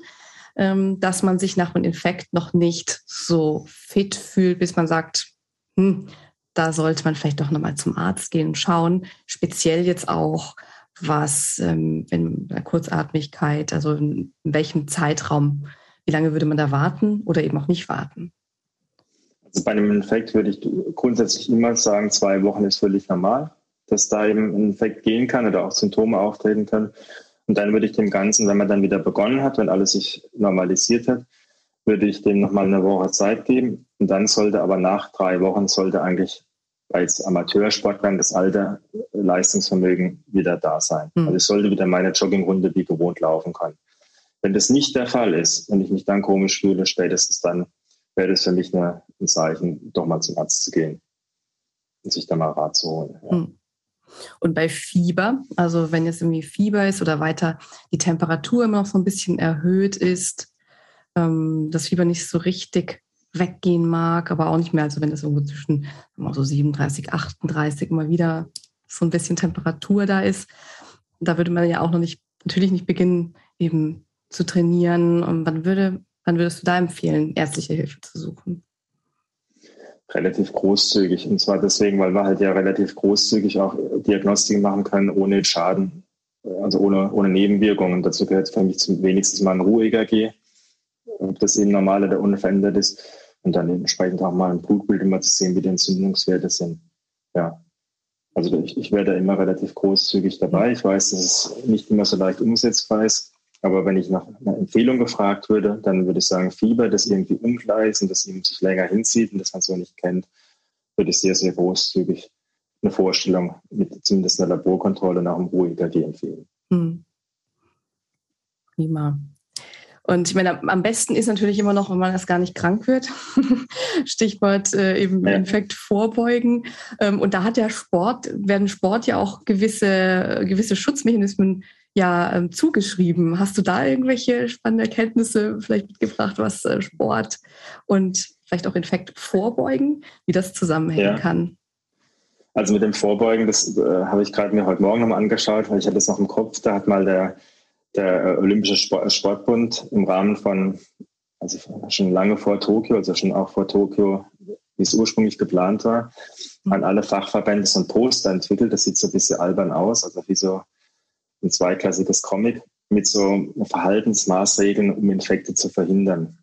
ähm, dass man sich nach dem Infekt noch nicht so fit fühlt, bis man sagt, hm, da sollte man vielleicht doch nochmal zum Arzt gehen und schauen, speziell jetzt auch, was ähm, in der Kurzatmigkeit, also in welchem Zeitraum wie lange würde man da warten oder eben auch nicht warten? Also bei einem Infekt würde ich grundsätzlich immer sagen, zwei Wochen ist völlig normal, dass da eben ein Infekt gehen kann oder auch Symptome auftreten können. Und dann würde ich dem Ganzen, wenn man dann wieder begonnen hat, wenn alles sich normalisiert hat, würde ich dem nochmal eine Woche Zeit geben. Und dann sollte aber nach drei Wochen sollte eigentlich als Amateursportler das alte Leistungsvermögen wieder da sein. Mhm. Also ich sollte wieder meine Joggingrunde wie gewohnt laufen können. Wenn das nicht der Fall ist und ich mich dann komisch fühle, spätestens dann wäre das für mich eine, ein Zeichen, doch mal zum Arzt zu gehen und sich da mal Rat zu holen. Ja. Hm. Und bei Fieber, also wenn jetzt irgendwie Fieber ist oder weiter die Temperatur immer noch so ein bisschen erhöht ist, ähm, das Fieber nicht so richtig weggehen mag, aber auch nicht mehr, also wenn das irgendwo zwischen so 37, 38 immer wieder so ein bisschen Temperatur da ist, da würde man ja auch noch nicht, natürlich nicht beginnen, eben zu trainieren? Und wann, würde, wann würdest du da empfehlen, ärztliche Hilfe zu suchen? Relativ großzügig. Und zwar deswegen, weil wir halt ja relativ großzügig auch Diagnostiken machen können, ohne Schaden, also ohne, ohne Nebenwirkungen. Dazu gehört für mich zum wenigstens mal ein ruhiger G, ob das eben normal oder unverändert ist. Und dann entsprechend auch mal ein Blutbild immer zu sehen, wie die Entzündungswerte sind. Ja. Also ich, ich werde da immer relativ großzügig dabei. Ich weiß, dass es nicht immer so leicht umsetzbar ist. Aber wenn ich nach einer Empfehlung gefragt würde, dann würde ich sagen, Fieber, das irgendwie unklar ist und das eben sich länger hinzieht und das man so nicht kennt, würde ich sehr, sehr großzügig eine Vorstellung mit zumindest einer Laborkontrolle nach einem Ruhe-EKG empfehlen. Hm. Prima. Und ich meine, am besten ist natürlich immer noch, wenn man erst gar nicht krank wird. Stichwort äh, eben ja. Infekt vorbeugen. Ähm, und da hat der Sport, werden Sport ja auch gewisse, gewisse Schutzmechanismen ja ähm, zugeschrieben. Hast du da irgendwelche spannende Erkenntnisse vielleicht mitgebracht, was äh, Sport und vielleicht auch Infekt vorbeugen, wie das zusammenhängen ja. kann? Also mit dem Vorbeugen, das äh, habe ich gerade mir heute Morgen nochmal angeschaut, weil ich hatte das noch im Kopf. Da hat mal der, der äh, Olympische Sport, Sportbund im Rahmen von, also schon lange vor Tokio, also schon auch vor Tokio, wie es ursprünglich geplant war, mhm. an alle Fachverbände so ein Poster entwickelt. Das sieht so ein bisschen albern aus, also wie so ein zweiklassiges Comic mit so Verhaltensmaßregeln, um Infekte zu verhindern.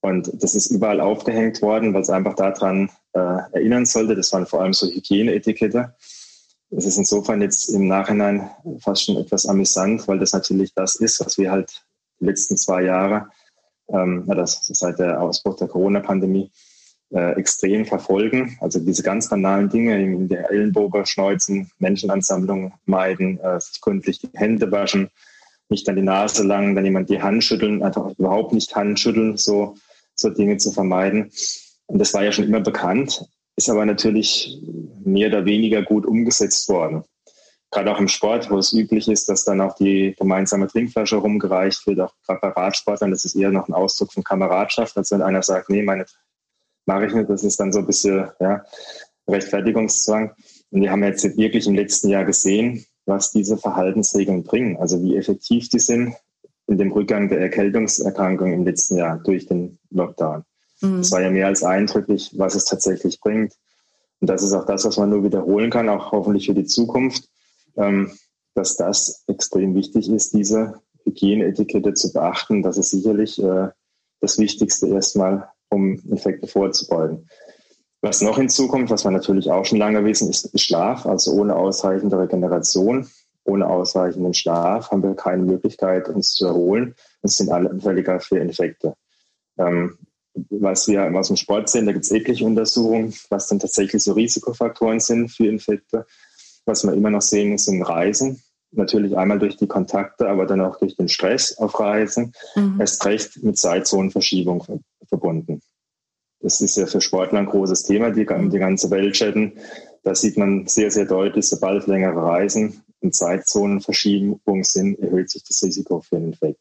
Und das ist überall aufgehängt worden, weil es einfach daran äh, erinnern sollte. Das waren vor allem so Hygieneetikette. Es ist insofern jetzt im Nachhinein fast schon etwas amüsant, weil das natürlich das ist, was wir halt die letzten zwei Jahre, ähm, das, seit der Ausbruch der Corona-Pandemie, äh, extrem verfolgen. Also diese ganz banalen Dinge, in der Ellenbogen schneuzen, Menschenansammlungen meiden, äh, sich gründlich die Hände waschen, nicht an die Nase langen, wenn jemand die Hand schütteln, einfach überhaupt nicht Hand schütteln, so, so Dinge zu vermeiden. Und das war ja schon immer bekannt, ist aber natürlich mehr oder weniger gut umgesetzt worden. Gerade auch im Sport, wo es üblich ist, dass dann auch die gemeinsame Trinkflasche rumgereicht wird, auch gerade bei Radsportlern, das ist eher noch ein Ausdruck von Kameradschaft, als wenn einer sagt, nee, meine mache ich nicht. Das ist dann so ein bisschen ja, Rechtfertigungszwang. Und wir haben jetzt wirklich im letzten Jahr gesehen, was diese Verhaltensregeln bringen, also wie effektiv die sind in dem Rückgang der Erkältungserkrankung im letzten Jahr durch den Lockdown. Mhm. Es war ja mehr als eindrücklich, was es tatsächlich bringt. Und das ist auch das, was man nur wiederholen kann, auch hoffentlich für die Zukunft, ähm, dass das extrem wichtig ist, diese Hygieneetikette zu beachten. Das ist sicherlich äh, das Wichtigste erstmal, um Infekte vorzubeugen. Was noch hinzukommt, was wir natürlich auch schon lange wissen, ist Schlaf. Also ohne ausreichende Regeneration, ohne ausreichenden Schlaf haben wir keine Möglichkeit, uns zu erholen. Es sind alle anfälliger für Infekte. Ähm, was wir aus dem Sport sehen, da gibt es etliche Untersuchungen, was dann tatsächlich so Risikofaktoren sind für Infekte. Was wir immer noch sehen, sind Reisen. Natürlich einmal durch die Kontakte, aber dann auch durch den Stress auf Reisen. Mhm. Erst recht mit Zeitzonenverschiebung verbunden. Das ist ja für Sportler ein großes Thema, die, die ganze Welt chatten. Da sieht man sehr, sehr deutlich, sobald längere Reisen und Zeitzonenverschiebung sind, erhöht sich das Risiko für einen Infekt.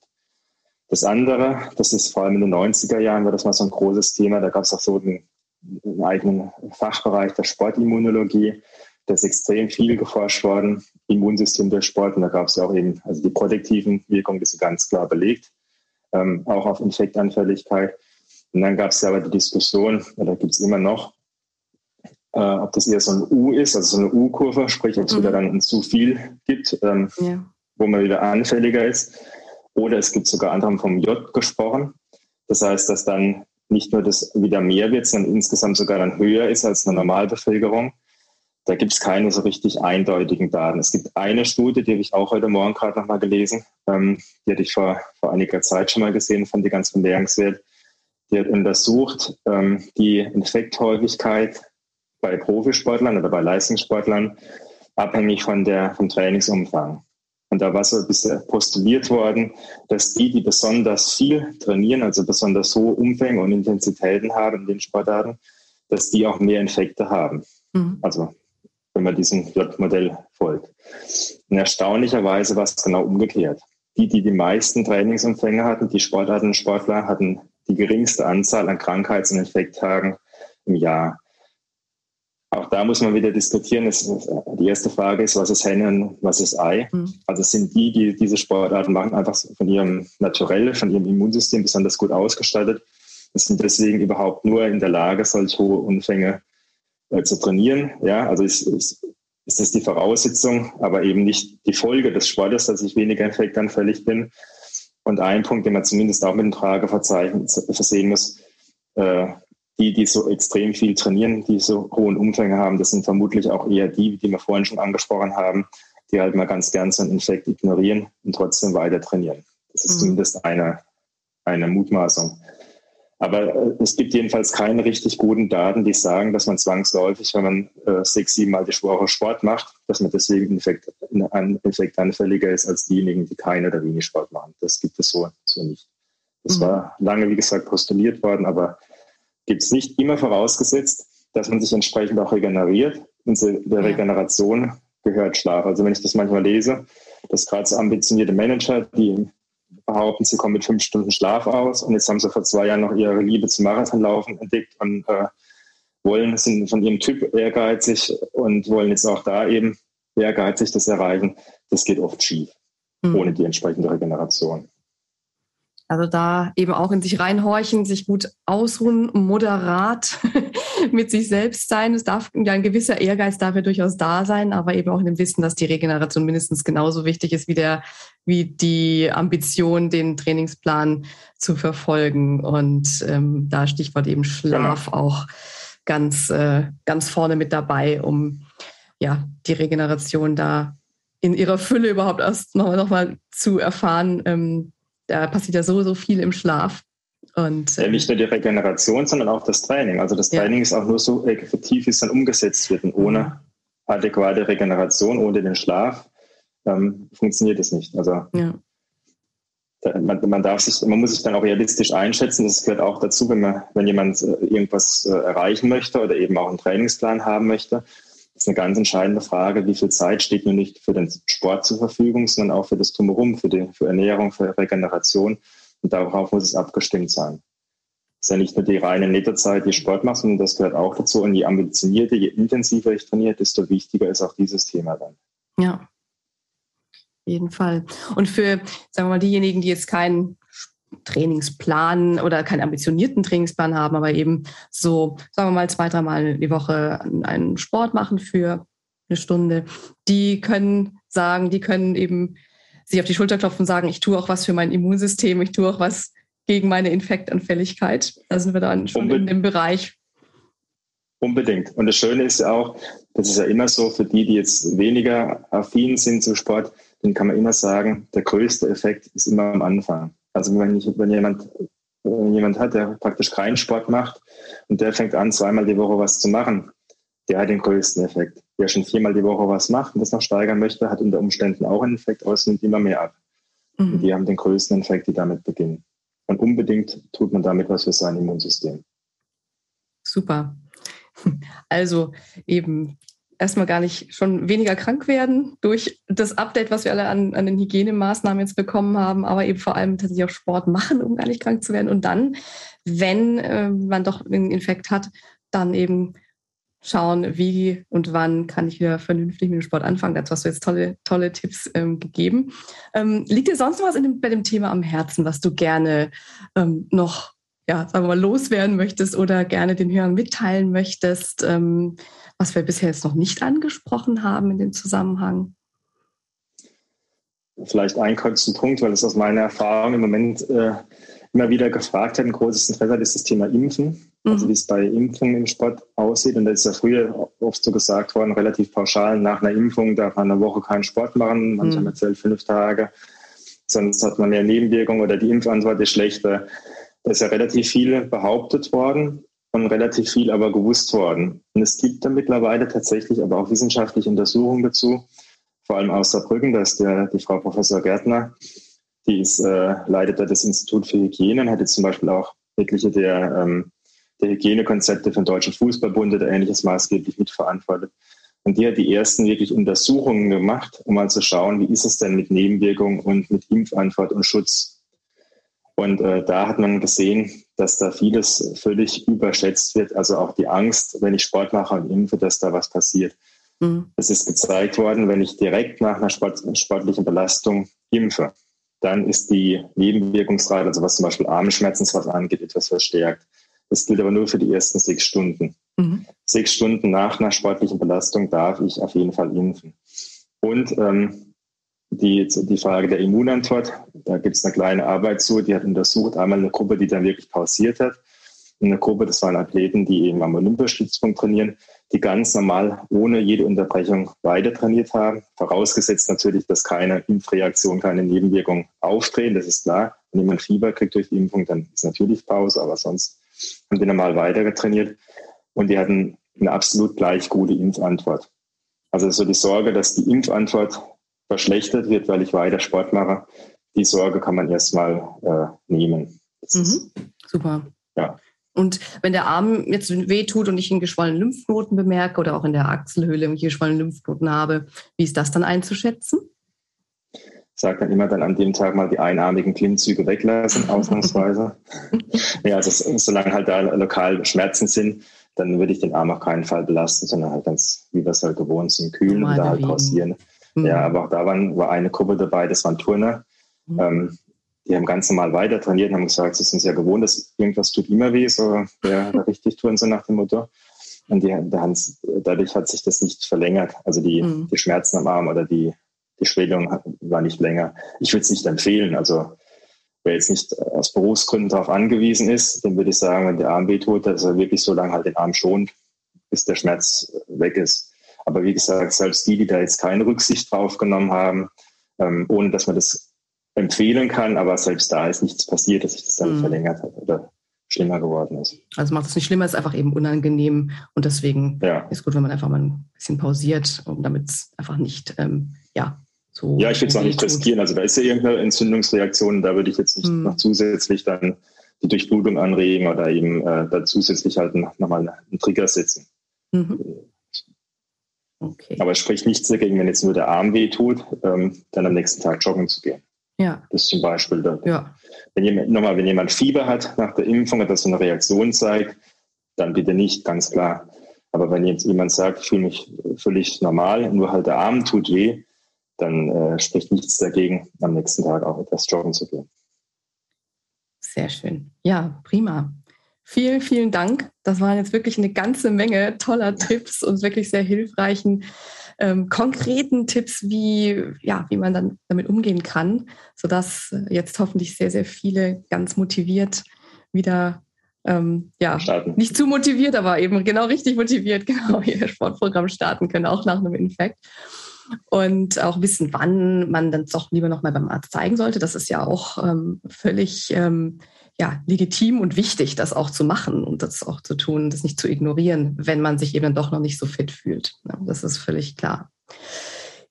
Das andere, das ist vor allem in den 90er Jahren, war das mal so ein großes Thema. Da gab es auch so einen, einen eigenen Fachbereich der Sportimmunologie. Da ist extrem viel geforscht worden, Immunsystem der Sport. Und da gab es auch eben, also die protektiven Wirkungen, die sind ganz klar belegt, ähm, auch auf Infektanfälligkeit. Und dann gab es ja aber die Diskussion, oder gibt es immer noch, äh, ob das eher so ein U ist, also so eine U-Kurve, sprich, ob es mhm. wieder dann ein zu viel gibt, ähm, ja. wo man wieder anfälliger ist. Oder es gibt sogar andere vom J gesprochen. Das heißt, dass dann nicht nur das wieder mehr wird, sondern insgesamt sogar dann höher ist als eine Normalbevölkerung. Da gibt es keine so richtig eindeutigen Daten. Es gibt eine Studie, die habe ich auch heute Morgen gerade nochmal gelesen. Ähm, die hatte ich vor, vor einiger Zeit schon mal gesehen, fand die ganz bemerkenswert. Die hat untersucht ähm, die Infekthäufigkeit bei Profisportlern oder bei Leistungssportlern abhängig von der, vom Trainingsumfang. Und da war so bisher postuliert worden, dass die, die besonders viel trainieren, also besonders hohe Umfänge und Intensitäten haben in den Sportarten, dass die auch mehr Infekte haben. Mhm. Also wenn man diesem J-Modell folgt. Und erstaunlicherweise war es genau umgekehrt. Die, die die meisten Trainingsumfänge hatten, die Sportarten und Sportler, hatten die geringste Anzahl an Krankheits- und Infekttagen im Jahr. Auch da muss man wieder diskutieren. die erste Frage ist, was ist Henne und was ist Ei? Mhm. Also sind die, die diese Sportarten machen, einfach von ihrem Naturell, von ihrem Immunsystem besonders gut ausgestattet und sind deswegen überhaupt nur in der Lage, solch hohe Umfänge äh, zu trainieren. Ja, also ist, ist, ist das die Voraussetzung, aber eben nicht die Folge des Sportes, dass ich weniger infektanfällig bin. Und ein Punkt, den man zumindest auch mit dem Trageverzeichnis versehen muss, äh, die, die so extrem viel trainieren, die so hohen Umfänge haben, das sind vermutlich auch eher die, die wir vorhin schon angesprochen haben, die halt mal ganz gern so einen Infekt ignorieren und trotzdem weiter trainieren. Das ist mhm. zumindest eine, eine Mutmaßung. Aber äh, es gibt jedenfalls keine richtig guten Daten, die sagen, dass man zwangsläufig, wenn man äh, sechs, sieben Mal die Woche Sport macht, dass man deswegen Infekt, ein Infekt anfälliger ist als diejenigen, die keine oder wenig Sport machen. Das gibt es so, so nicht. Das mhm. war lange, wie gesagt, postuliert worden, aber gibt es nicht immer vorausgesetzt, dass man sich entsprechend auch regeneriert. Und der Regeneration gehört Schlaf. Also wenn ich das manchmal lese, dass gerade so ambitionierte Manager, die behaupten, sie kommen mit fünf Stunden Schlaf aus und jetzt haben sie vor zwei Jahren noch ihre Liebe zum Marathonlaufen entdeckt und äh, wollen, sind von ihrem Typ ehrgeizig und wollen jetzt auch da eben ehrgeizig das erreichen. Das geht oft schief, mhm. ohne die entsprechende Regeneration. Also da eben auch in sich reinhorchen, sich gut ausruhen, moderat mit sich selbst sein. Es darf ja ein gewisser Ehrgeiz dafür durchaus da sein, aber eben auch in dem Wissen, dass die Regeneration mindestens genauso wichtig ist wie der, wie die Ambition, den Trainingsplan zu verfolgen. Und ähm, da Stichwort eben Schlaf genau. auch ganz, äh, ganz vorne mit dabei, um ja die Regeneration da in ihrer Fülle überhaupt erst noch, noch mal zu erfahren. Ähm, da passiert ja so, so viel im Schlaf. Und, ja, nicht nur die Regeneration, sondern auch das Training. Also das Training ja. ist auch nur so effektiv, wie es dann umgesetzt wird. Und ohne mhm. adäquate Regeneration, ohne den Schlaf, ähm, funktioniert es nicht. Also ja. man, man, darf sich, man muss sich dann auch realistisch einschätzen. Das gehört auch dazu, wenn man, wenn jemand äh, irgendwas äh, erreichen möchte oder eben auch einen Trainingsplan haben möchte, eine ganz entscheidende Frage, wie viel Zeit steht nur nicht für den Sport zur Verfügung, sondern auch für das Drumherum, für, die, für Ernährung, für Regeneration. Und darauf muss es abgestimmt sein. Es ist ja nicht nur die reine nette Zeit, die Sport macht, sondern das gehört auch dazu. Und je ambitionierter, je intensiver ich trainiere, desto wichtiger ist auch dieses Thema dann. Ja, jeden Fall. Und für, sagen wir mal, diejenigen, die jetzt keinen Trainingsplan oder keinen ambitionierten Trainingsplan haben, aber eben so, sagen wir mal, zwei, dreimal die Woche einen Sport machen für eine Stunde, die können sagen, die können eben sich auf die Schulter klopfen und sagen, ich tue auch was für mein Immunsystem, ich tue auch was gegen meine Infektanfälligkeit. Da sind wir dann schon Unbedingt. in dem Bereich. Unbedingt. Und das Schöne ist ja auch, das ist ja immer so, für die, die jetzt weniger affin sind zum Sport, dann kann man immer sagen, der größte Effekt ist immer am Anfang. Also wenn, ich, wenn jemand wenn jemand hat, der praktisch keinen Sport macht und der fängt an, zweimal die Woche was zu machen, der hat den größten Effekt. Wer schon viermal die Woche was macht und das noch steigern möchte, hat unter Umständen auch einen Effekt, aber es nimmt immer mehr ab. Mhm. Und die haben den größten Effekt, die damit beginnen. Und unbedingt tut man damit was für sein Immunsystem. Super. Also eben erstmal gar nicht schon weniger krank werden durch das Update, was wir alle an, an den Hygienemaßnahmen jetzt bekommen haben, aber eben vor allem tatsächlich auch Sport machen, um gar nicht krank zu werden. Und dann, wenn äh, man doch einen Infekt hat, dann eben schauen, wie und wann kann ich wieder vernünftig mit dem Sport anfangen. Dazu hast du jetzt tolle, tolle Tipps ähm, gegeben. Ähm, liegt dir sonst was dem, bei dem Thema am Herzen, was du gerne ähm, noch, ja, sagen wir mal, loswerden möchtest oder gerne den Hörern mitteilen möchtest, ähm, was wir bisher jetzt noch nicht angesprochen haben in dem Zusammenhang? Vielleicht einen kurzen Punkt, weil es aus meiner Erfahrung im Moment äh, immer wieder gefragt hat, ein großes Interesse hat, ist das Thema Impfen. Also mhm. wie es bei Impfungen im Sport aussieht. Und da ist ja früher oft so gesagt worden, relativ pauschal, nach einer Impfung darf man eine Woche keinen Sport machen, manche mhm. erzählt fünf Tage, sonst hat man mehr Nebenwirkungen oder die Impfantwort ist schlechter. Da ist ja relativ viel behauptet worden und relativ viel aber gewusst worden. Und es gibt da mittlerweile tatsächlich aber auch wissenschaftliche Untersuchungen dazu, vor allem aus Saarbrücken, da ist der, die Frau Professor Gärtner, die ist, äh, leitet da das Institut für Hygiene und hat jetzt zum Beispiel auch etliche der, ähm, der Hygienekonzepte von Deutschen Fußballbund oder ähnliches maßgeblich mitverantwortet. Und die hat die ersten wirklich Untersuchungen gemacht, um mal zu schauen, wie ist es denn mit Nebenwirkungen und mit Impfantwort und Schutz. Und äh, da hat man gesehen, dass da vieles völlig überschätzt wird. Also auch die Angst, wenn ich Sport mache und impfe, dass da was passiert. Mhm. Es ist gezeigt worden, wenn ich direkt nach einer Sport, sportlichen Belastung impfe, dann ist die Nebenwirkungsrate, also was zum Beispiel Armschmerzen was angeht, etwas verstärkt. Das gilt aber nur für die ersten sechs Stunden. Mhm. Sechs Stunden nach einer sportlichen Belastung darf ich auf jeden Fall impfen. Und ähm, die, die Frage der Immunantwort, da gibt es eine kleine Arbeit zu, die hat untersucht, einmal eine Gruppe, die dann wirklich pausiert hat, eine Gruppe, das waren Athleten, die eben am Olympiastützpunkt trainieren, die ganz normal ohne jede Unterbrechung weiter trainiert haben. Vorausgesetzt natürlich, dass keine Impfreaktion, keine Nebenwirkung auftreten, das ist klar. Wenn jemand Fieber kriegt durch die Impfung, dann ist natürlich Pause, aber sonst haben die normal weiter getrainiert und die hatten eine absolut gleich gute Impfantwort. Also so die Sorge, dass die Impfantwort verschlechtert wird, weil ich weiter Sport mache, die Sorge kann man erstmal äh, nehmen. Mhm. Super. Ja. Und wenn der Arm jetzt wehtut und ich einen geschwollenen Lymphknoten bemerke oder auch in der Achselhöhle irgendwelche geschwollenen Lymphknoten habe, wie ist das dann einzuschätzen? Ich sage dann immer dann an dem Tag mal die einarmigen Klimmzüge weglassen, ausnahmsweise. ja, also solange halt da lokal Schmerzen sind, dann würde ich den Arm auf keinen Fall belasten, sondern halt ganz, wie wir es halt gewohnt sind, kühlen Normal und da halt pausieren. Mhm. Ja, aber auch da waren, war eine Gruppe dabei, das waren Turner. Mhm. Ähm, die haben ganz normal weiter trainiert und haben gesagt, sie sind sehr gewohnt, dass irgendwas tut immer weh, so ja, richtig tun, so nach dem Motto. Und die, dadurch hat sich das nicht verlängert. Also die, mhm. die Schmerzen am Arm oder die, die Schwellung war nicht länger. Ich würde es nicht empfehlen. Also wer jetzt nicht aus Berufsgründen darauf angewiesen ist, dem würde ich sagen, wenn der Arm weh tut, dass er wirklich so lange halt den Arm schont, bis der Schmerz weg ist. Aber wie gesagt, selbst die, die da jetzt keine Rücksicht drauf genommen haben, ähm, ohne dass man das empfehlen kann, aber selbst da ist nichts passiert, dass sich das dann mhm. verlängert hat oder schlimmer geworden ist. Also macht es nicht schlimmer, ist einfach eben unangenehm und deswegen ja. ist gut, wenn man einfach mal ein bisschen pausiert, um damit es einfach nicht, ähm, ja, so. Ja, ich würde es auch nicht riskieren. Also da ist ja irgendeine Entzündungsreaktion, da würde ich jetzt nicht mhm. noch zusätzlich dann die Durchblutung anregen oder eben äh, da zusätzlich halt nochmal einen Trigger setzen. Mhm. Okay. Aber es spricht nichts dagegen, wenn jetzt nur der Arm weh tut, ähm, dann am nächsten Tag joggen zu gehen. Ja. Das ist zum Beispiel, da, ja. wenn jemand, nochmal, wenn jemand Fieber hat nach der Impfung, dass so eine Reaktion zeigt, dann bitte nicht, ganz klar. Aber wenn jetzt jemand sagt, ich fühle mich völlig normal, nur halt der Arm tut weh, dann äh, spricht nichts dagegen, am nächsten Tag auch etwas joggen zu gehen. Sehr schön. Ja, prima. Vielen, vielen Dank. Das waren jetzt wirklich eine ganze Menge toller Tipps und wirklich sehr hilfreichen, ähm, konkreten Tipps, wie, ja, wie man dann damit umgehen kann, sodass jetzt hoffentlich sehr, sehr viele ganz motiviert wieder ähm, ja, starten. nicht zu motiviert, aber eben genau richtig motiviert, genau ihr Sportprogramm starten können, auch nach einem Infekt. Und auch wissen, wann man dann doch lieber nochmal beim Arzt zeigen sollte. Das ist ja auch ähm, völlig ähm, ja, legitim und wichtig, das auch zu machen und das auch zu tun, das nicht zu ignorieren, wenn man sich eben doch noch nicht so fit fühlt. Das ist völlig klar.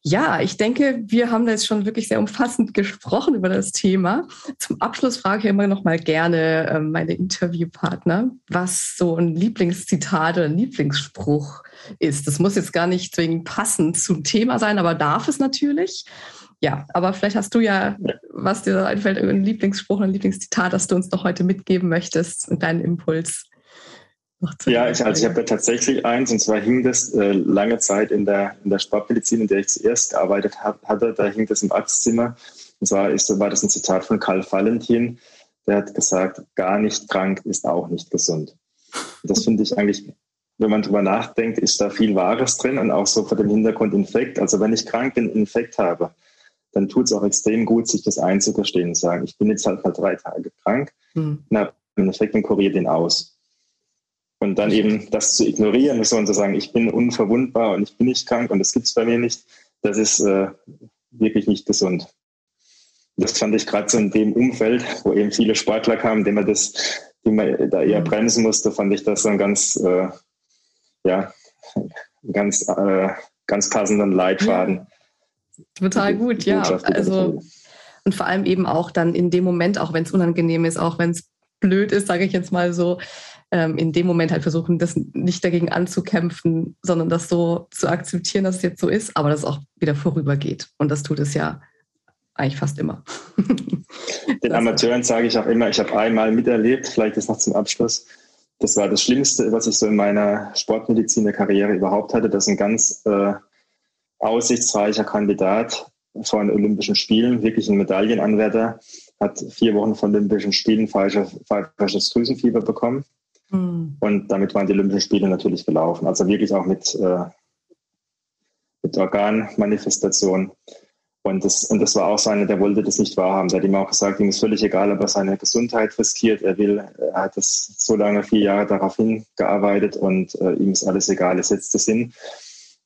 Ja, ich denke, wir haben da jetzt schon wirklich sehr umfassend gesprochen über das Thema. Zum Abschluss frage ich immer noch mal gerne äh, meine Interviewpartner, was so ein Lieblingszitat oder ein Lieblingsspruch ist. Das muss jetzt gar nicht zwingend passend zum Thema sein, aber darf es natürlich. Ja, aber vielleicht hast du ja, was dir einfällt, ein Lieblingsspruch, ein Lieblingszitat, das du uns noch heute mitgeben möchtest und deinen Impuls ja, ich, also ich habe ja tatsächlich eins, und zwar hing das äh, lange Zeit in der, in der Sportmedizin, in der ich zuerst gearbeitet hab, hatte, da hing das im Arztzimmer. Und zwar ist, war das ein Zitat von Karl Valentin, der hat gesagt, gar nicht krank ist auch nicht gesund. Und das finde ich eigentlich, wenn man drüber nachdenkt, ist da viel Wahres drin und auch so vor dem Hintergrund Infekt. Also wenn ich krank bin, Infekt habe, dann tut es auch extrem gut, sich das einzugestehen und sagen, ich bin jetzt halt mal drei Tage krank mhm. und habe einen Infekt und kuriere den aus. Und dann eben das zu ignorieren so und zu sagen, ich bin unverwundbar und ich bin nicht krank und das gibt es bei mir nicht, das ist äh, wirklich nicht gesund. Das fand ich gerade so in dem Umfeld, wo eben viele Sportler kamen, denen man das, die man da eher mhm. bremsen musste, fand ich das so ein ganz, äh, ja, ganz, äh, ganz passenden Leitfaden. Ja. Total gut, ja. Also, und vor allem eben auch dann in dem Moment, auch wenn es unangenehm ist, auch wenn es blöd ist, sage ich jetzt mal so, ähm, in dem Moment halt versuchen, das nicht dagegen anzukämpfen, sondern das so zu akzeptieren, dass es jetzt so ist, aber dass es auch wieder vorübergeht. Und das tut es ja eigentlich fast immer. Den Amateuren sage ich auch immer, ich habe einmal miterlebt, vielleicht ist noch zum Abschluss. Das war das Schlimmste, was ich so in meiner Sportmediziner-Karriere überhaupt hatte, dass ein ganz äh, aussichtsreicher Kandidat vor den Olympischen Spielen, wirklich ein Medaillenanwärter, hat vier Wochen von den Olympischen Spielen pfeifersches Drüsenfieber bekommen. Mhm. Und damit waren die Olympischen Spiele natürlich gelaufen. Also wirklich auch mit, äh, mit Organmanifestation. Und das, und das war auch so einer, der wollte das nicht wahrhaben. Der hat ihm auch gesagt, ihm ist völlig egal, ob er seine Gesundheit riskiert. Er will, er hat das so lange, vier Jahre darauf hingearbeitet und äh, ihm ist alles egal, er setzt es hin.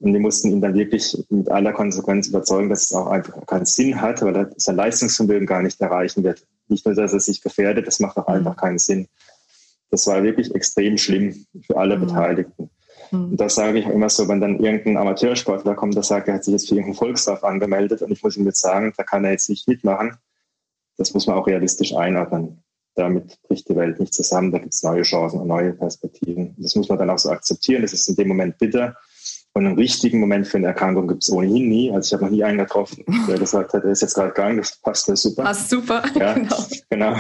Und die mussten ihn dann wirklich mit aller Konsequenz überzeugen, dass es auch einfach keinen Sinn hat, weil er sein Leistungsvermögen gar nicht erreichen wird. Nicht nur, dass er sich gefährdet, das macht auch mhm. einfach keinen Sinn. Das war wirklich extrem schlimm für alle mhm. Beteiligten. Mhm. Und das sage ich immer so, wenn dann irgendein Amateursportler kommt, der sagt, er hat sich jetzt für irgendeinen Volkslauf angemeldet und ich muss ihm jetzt sagen, da kann er jetzt nicht mitmachen. Das muss man auch realistisch einordnen. Damit bricht die Welt nicht zusammen, da gibt es neue Chancen und neue Perspektiven. Das muss man dann auch so akzeptieren. Das ist in dem Moment bitter. Und einen richtigen Moment für eine Erkrankung gibt es ohnehin nie. Also ich habe noch nie einen getroffen, der gesagt hat, er ist jetzt gerade krank, das passt mir super. Passt super, ja, genau. genau.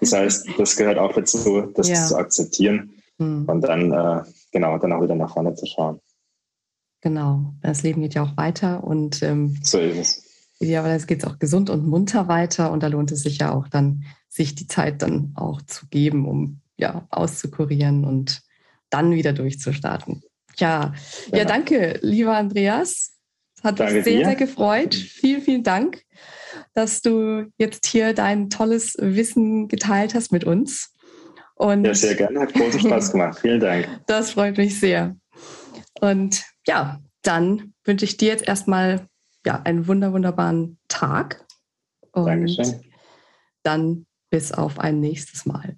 Das heißt, das gehört auch dazu, das ja. zu akzeptieren hm. und dann, äh, genau, dann auch wieder nach vorne zu schauen. Genau, das Leben geht ja auch weiter und ähm, so ist es. Idealerweise geht es auch gesund und munter weiter und da lohnt es sich ja auch dann, sich die Zeit dann auch zu geben, um ja auszukurieren und dann wieder durchzustarten. Ja, ja, ja danke, lieber Andreas. Hat danke mich sehr, dir. sehr gefreut. Vielen, vielen Dank, dass du jetzt hier dein tolles Wissen geteilt hast mit uns. Und ja, sehr gerne. Hat großen Spaß gemacht. Vielen Dank. Das freut mich sehr. Und ja, dann wünsche ich dir jetzt erstmal ja, einen wunder, wunderbaren Tag. Und Dankeschön. dann bis auf ein nächstes Mal.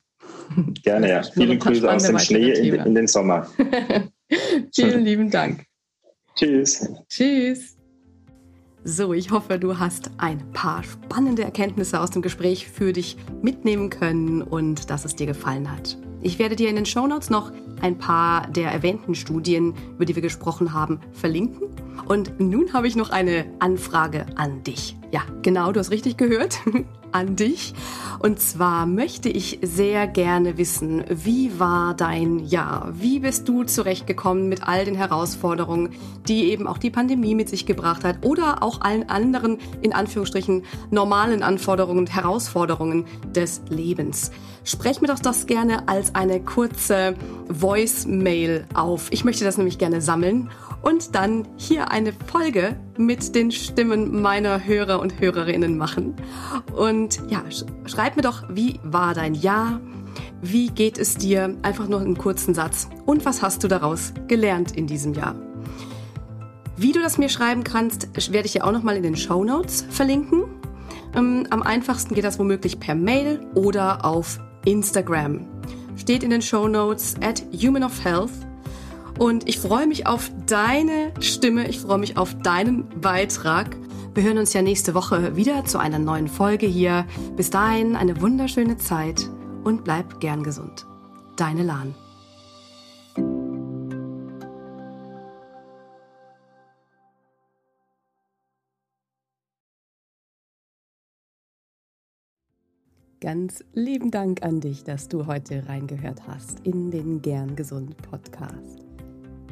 Gerne, ja. Viele Grüße aus dem Schnee in, in den Sommer. Vielen lieben Dank. Tschüss. Tschüss. So, ich hoffe, du hast ein paar spannende Erkenntnisse aus dem Gespräch für dich mitnehmen können und dass es dir gefallen hat. Ich werde dir in den Shownotes noch ein paar der erwähnten Studien, über die wir gesprochen haben, verlinken. Und nun habe ich noch eine Anfrage an dich. Ja, genau, du hast richtig gehört. An dich. Und zwar möchte ich sehr gerne wissen, wie war dein Jahr? Wie bist du zurechtgekommen mit all den Herausforderungen, die eben auch die Pandemie mit sich gebracht hat oder auch allen anderen, in Anführungsstrichen, normalen Anforderungen und Herausforderungen des Lebens? Sprech mir doch das gerne als eine kurze Voice-Mail auf. Ich möchte das nämlich gerne sammeln und dann hier eine Folge mit den Stimmen meiner Hörer und Hörerinnen machen. Und ja, schreib mir doch, wie war dein Jahr? Wie geht es dir? Einfach nur einen kurzen Satz. Und was hast du daraus gelernt in diesem Jahr? Wie du das mir schreiben kannst, werde ich ja auch nochmal in den Show Notes verlinken. Ähm, am einfachsten geht das womöglich per Mail oder auf Instagram. Steht in den Show Notes at Human of Health und ich freue mich auf deine Stimme, ich freue mich auf deinen Beitrag. Wir hören uns ja nächste Woche wieder zu einer neuen Folge hier. Bis dahin eine wunderschöne Zeit und bleib gern gesund. Deine Lahn. Ganz lieben Dank an dich, dass du heute reingehört hast in den Gern Gesund Podcast.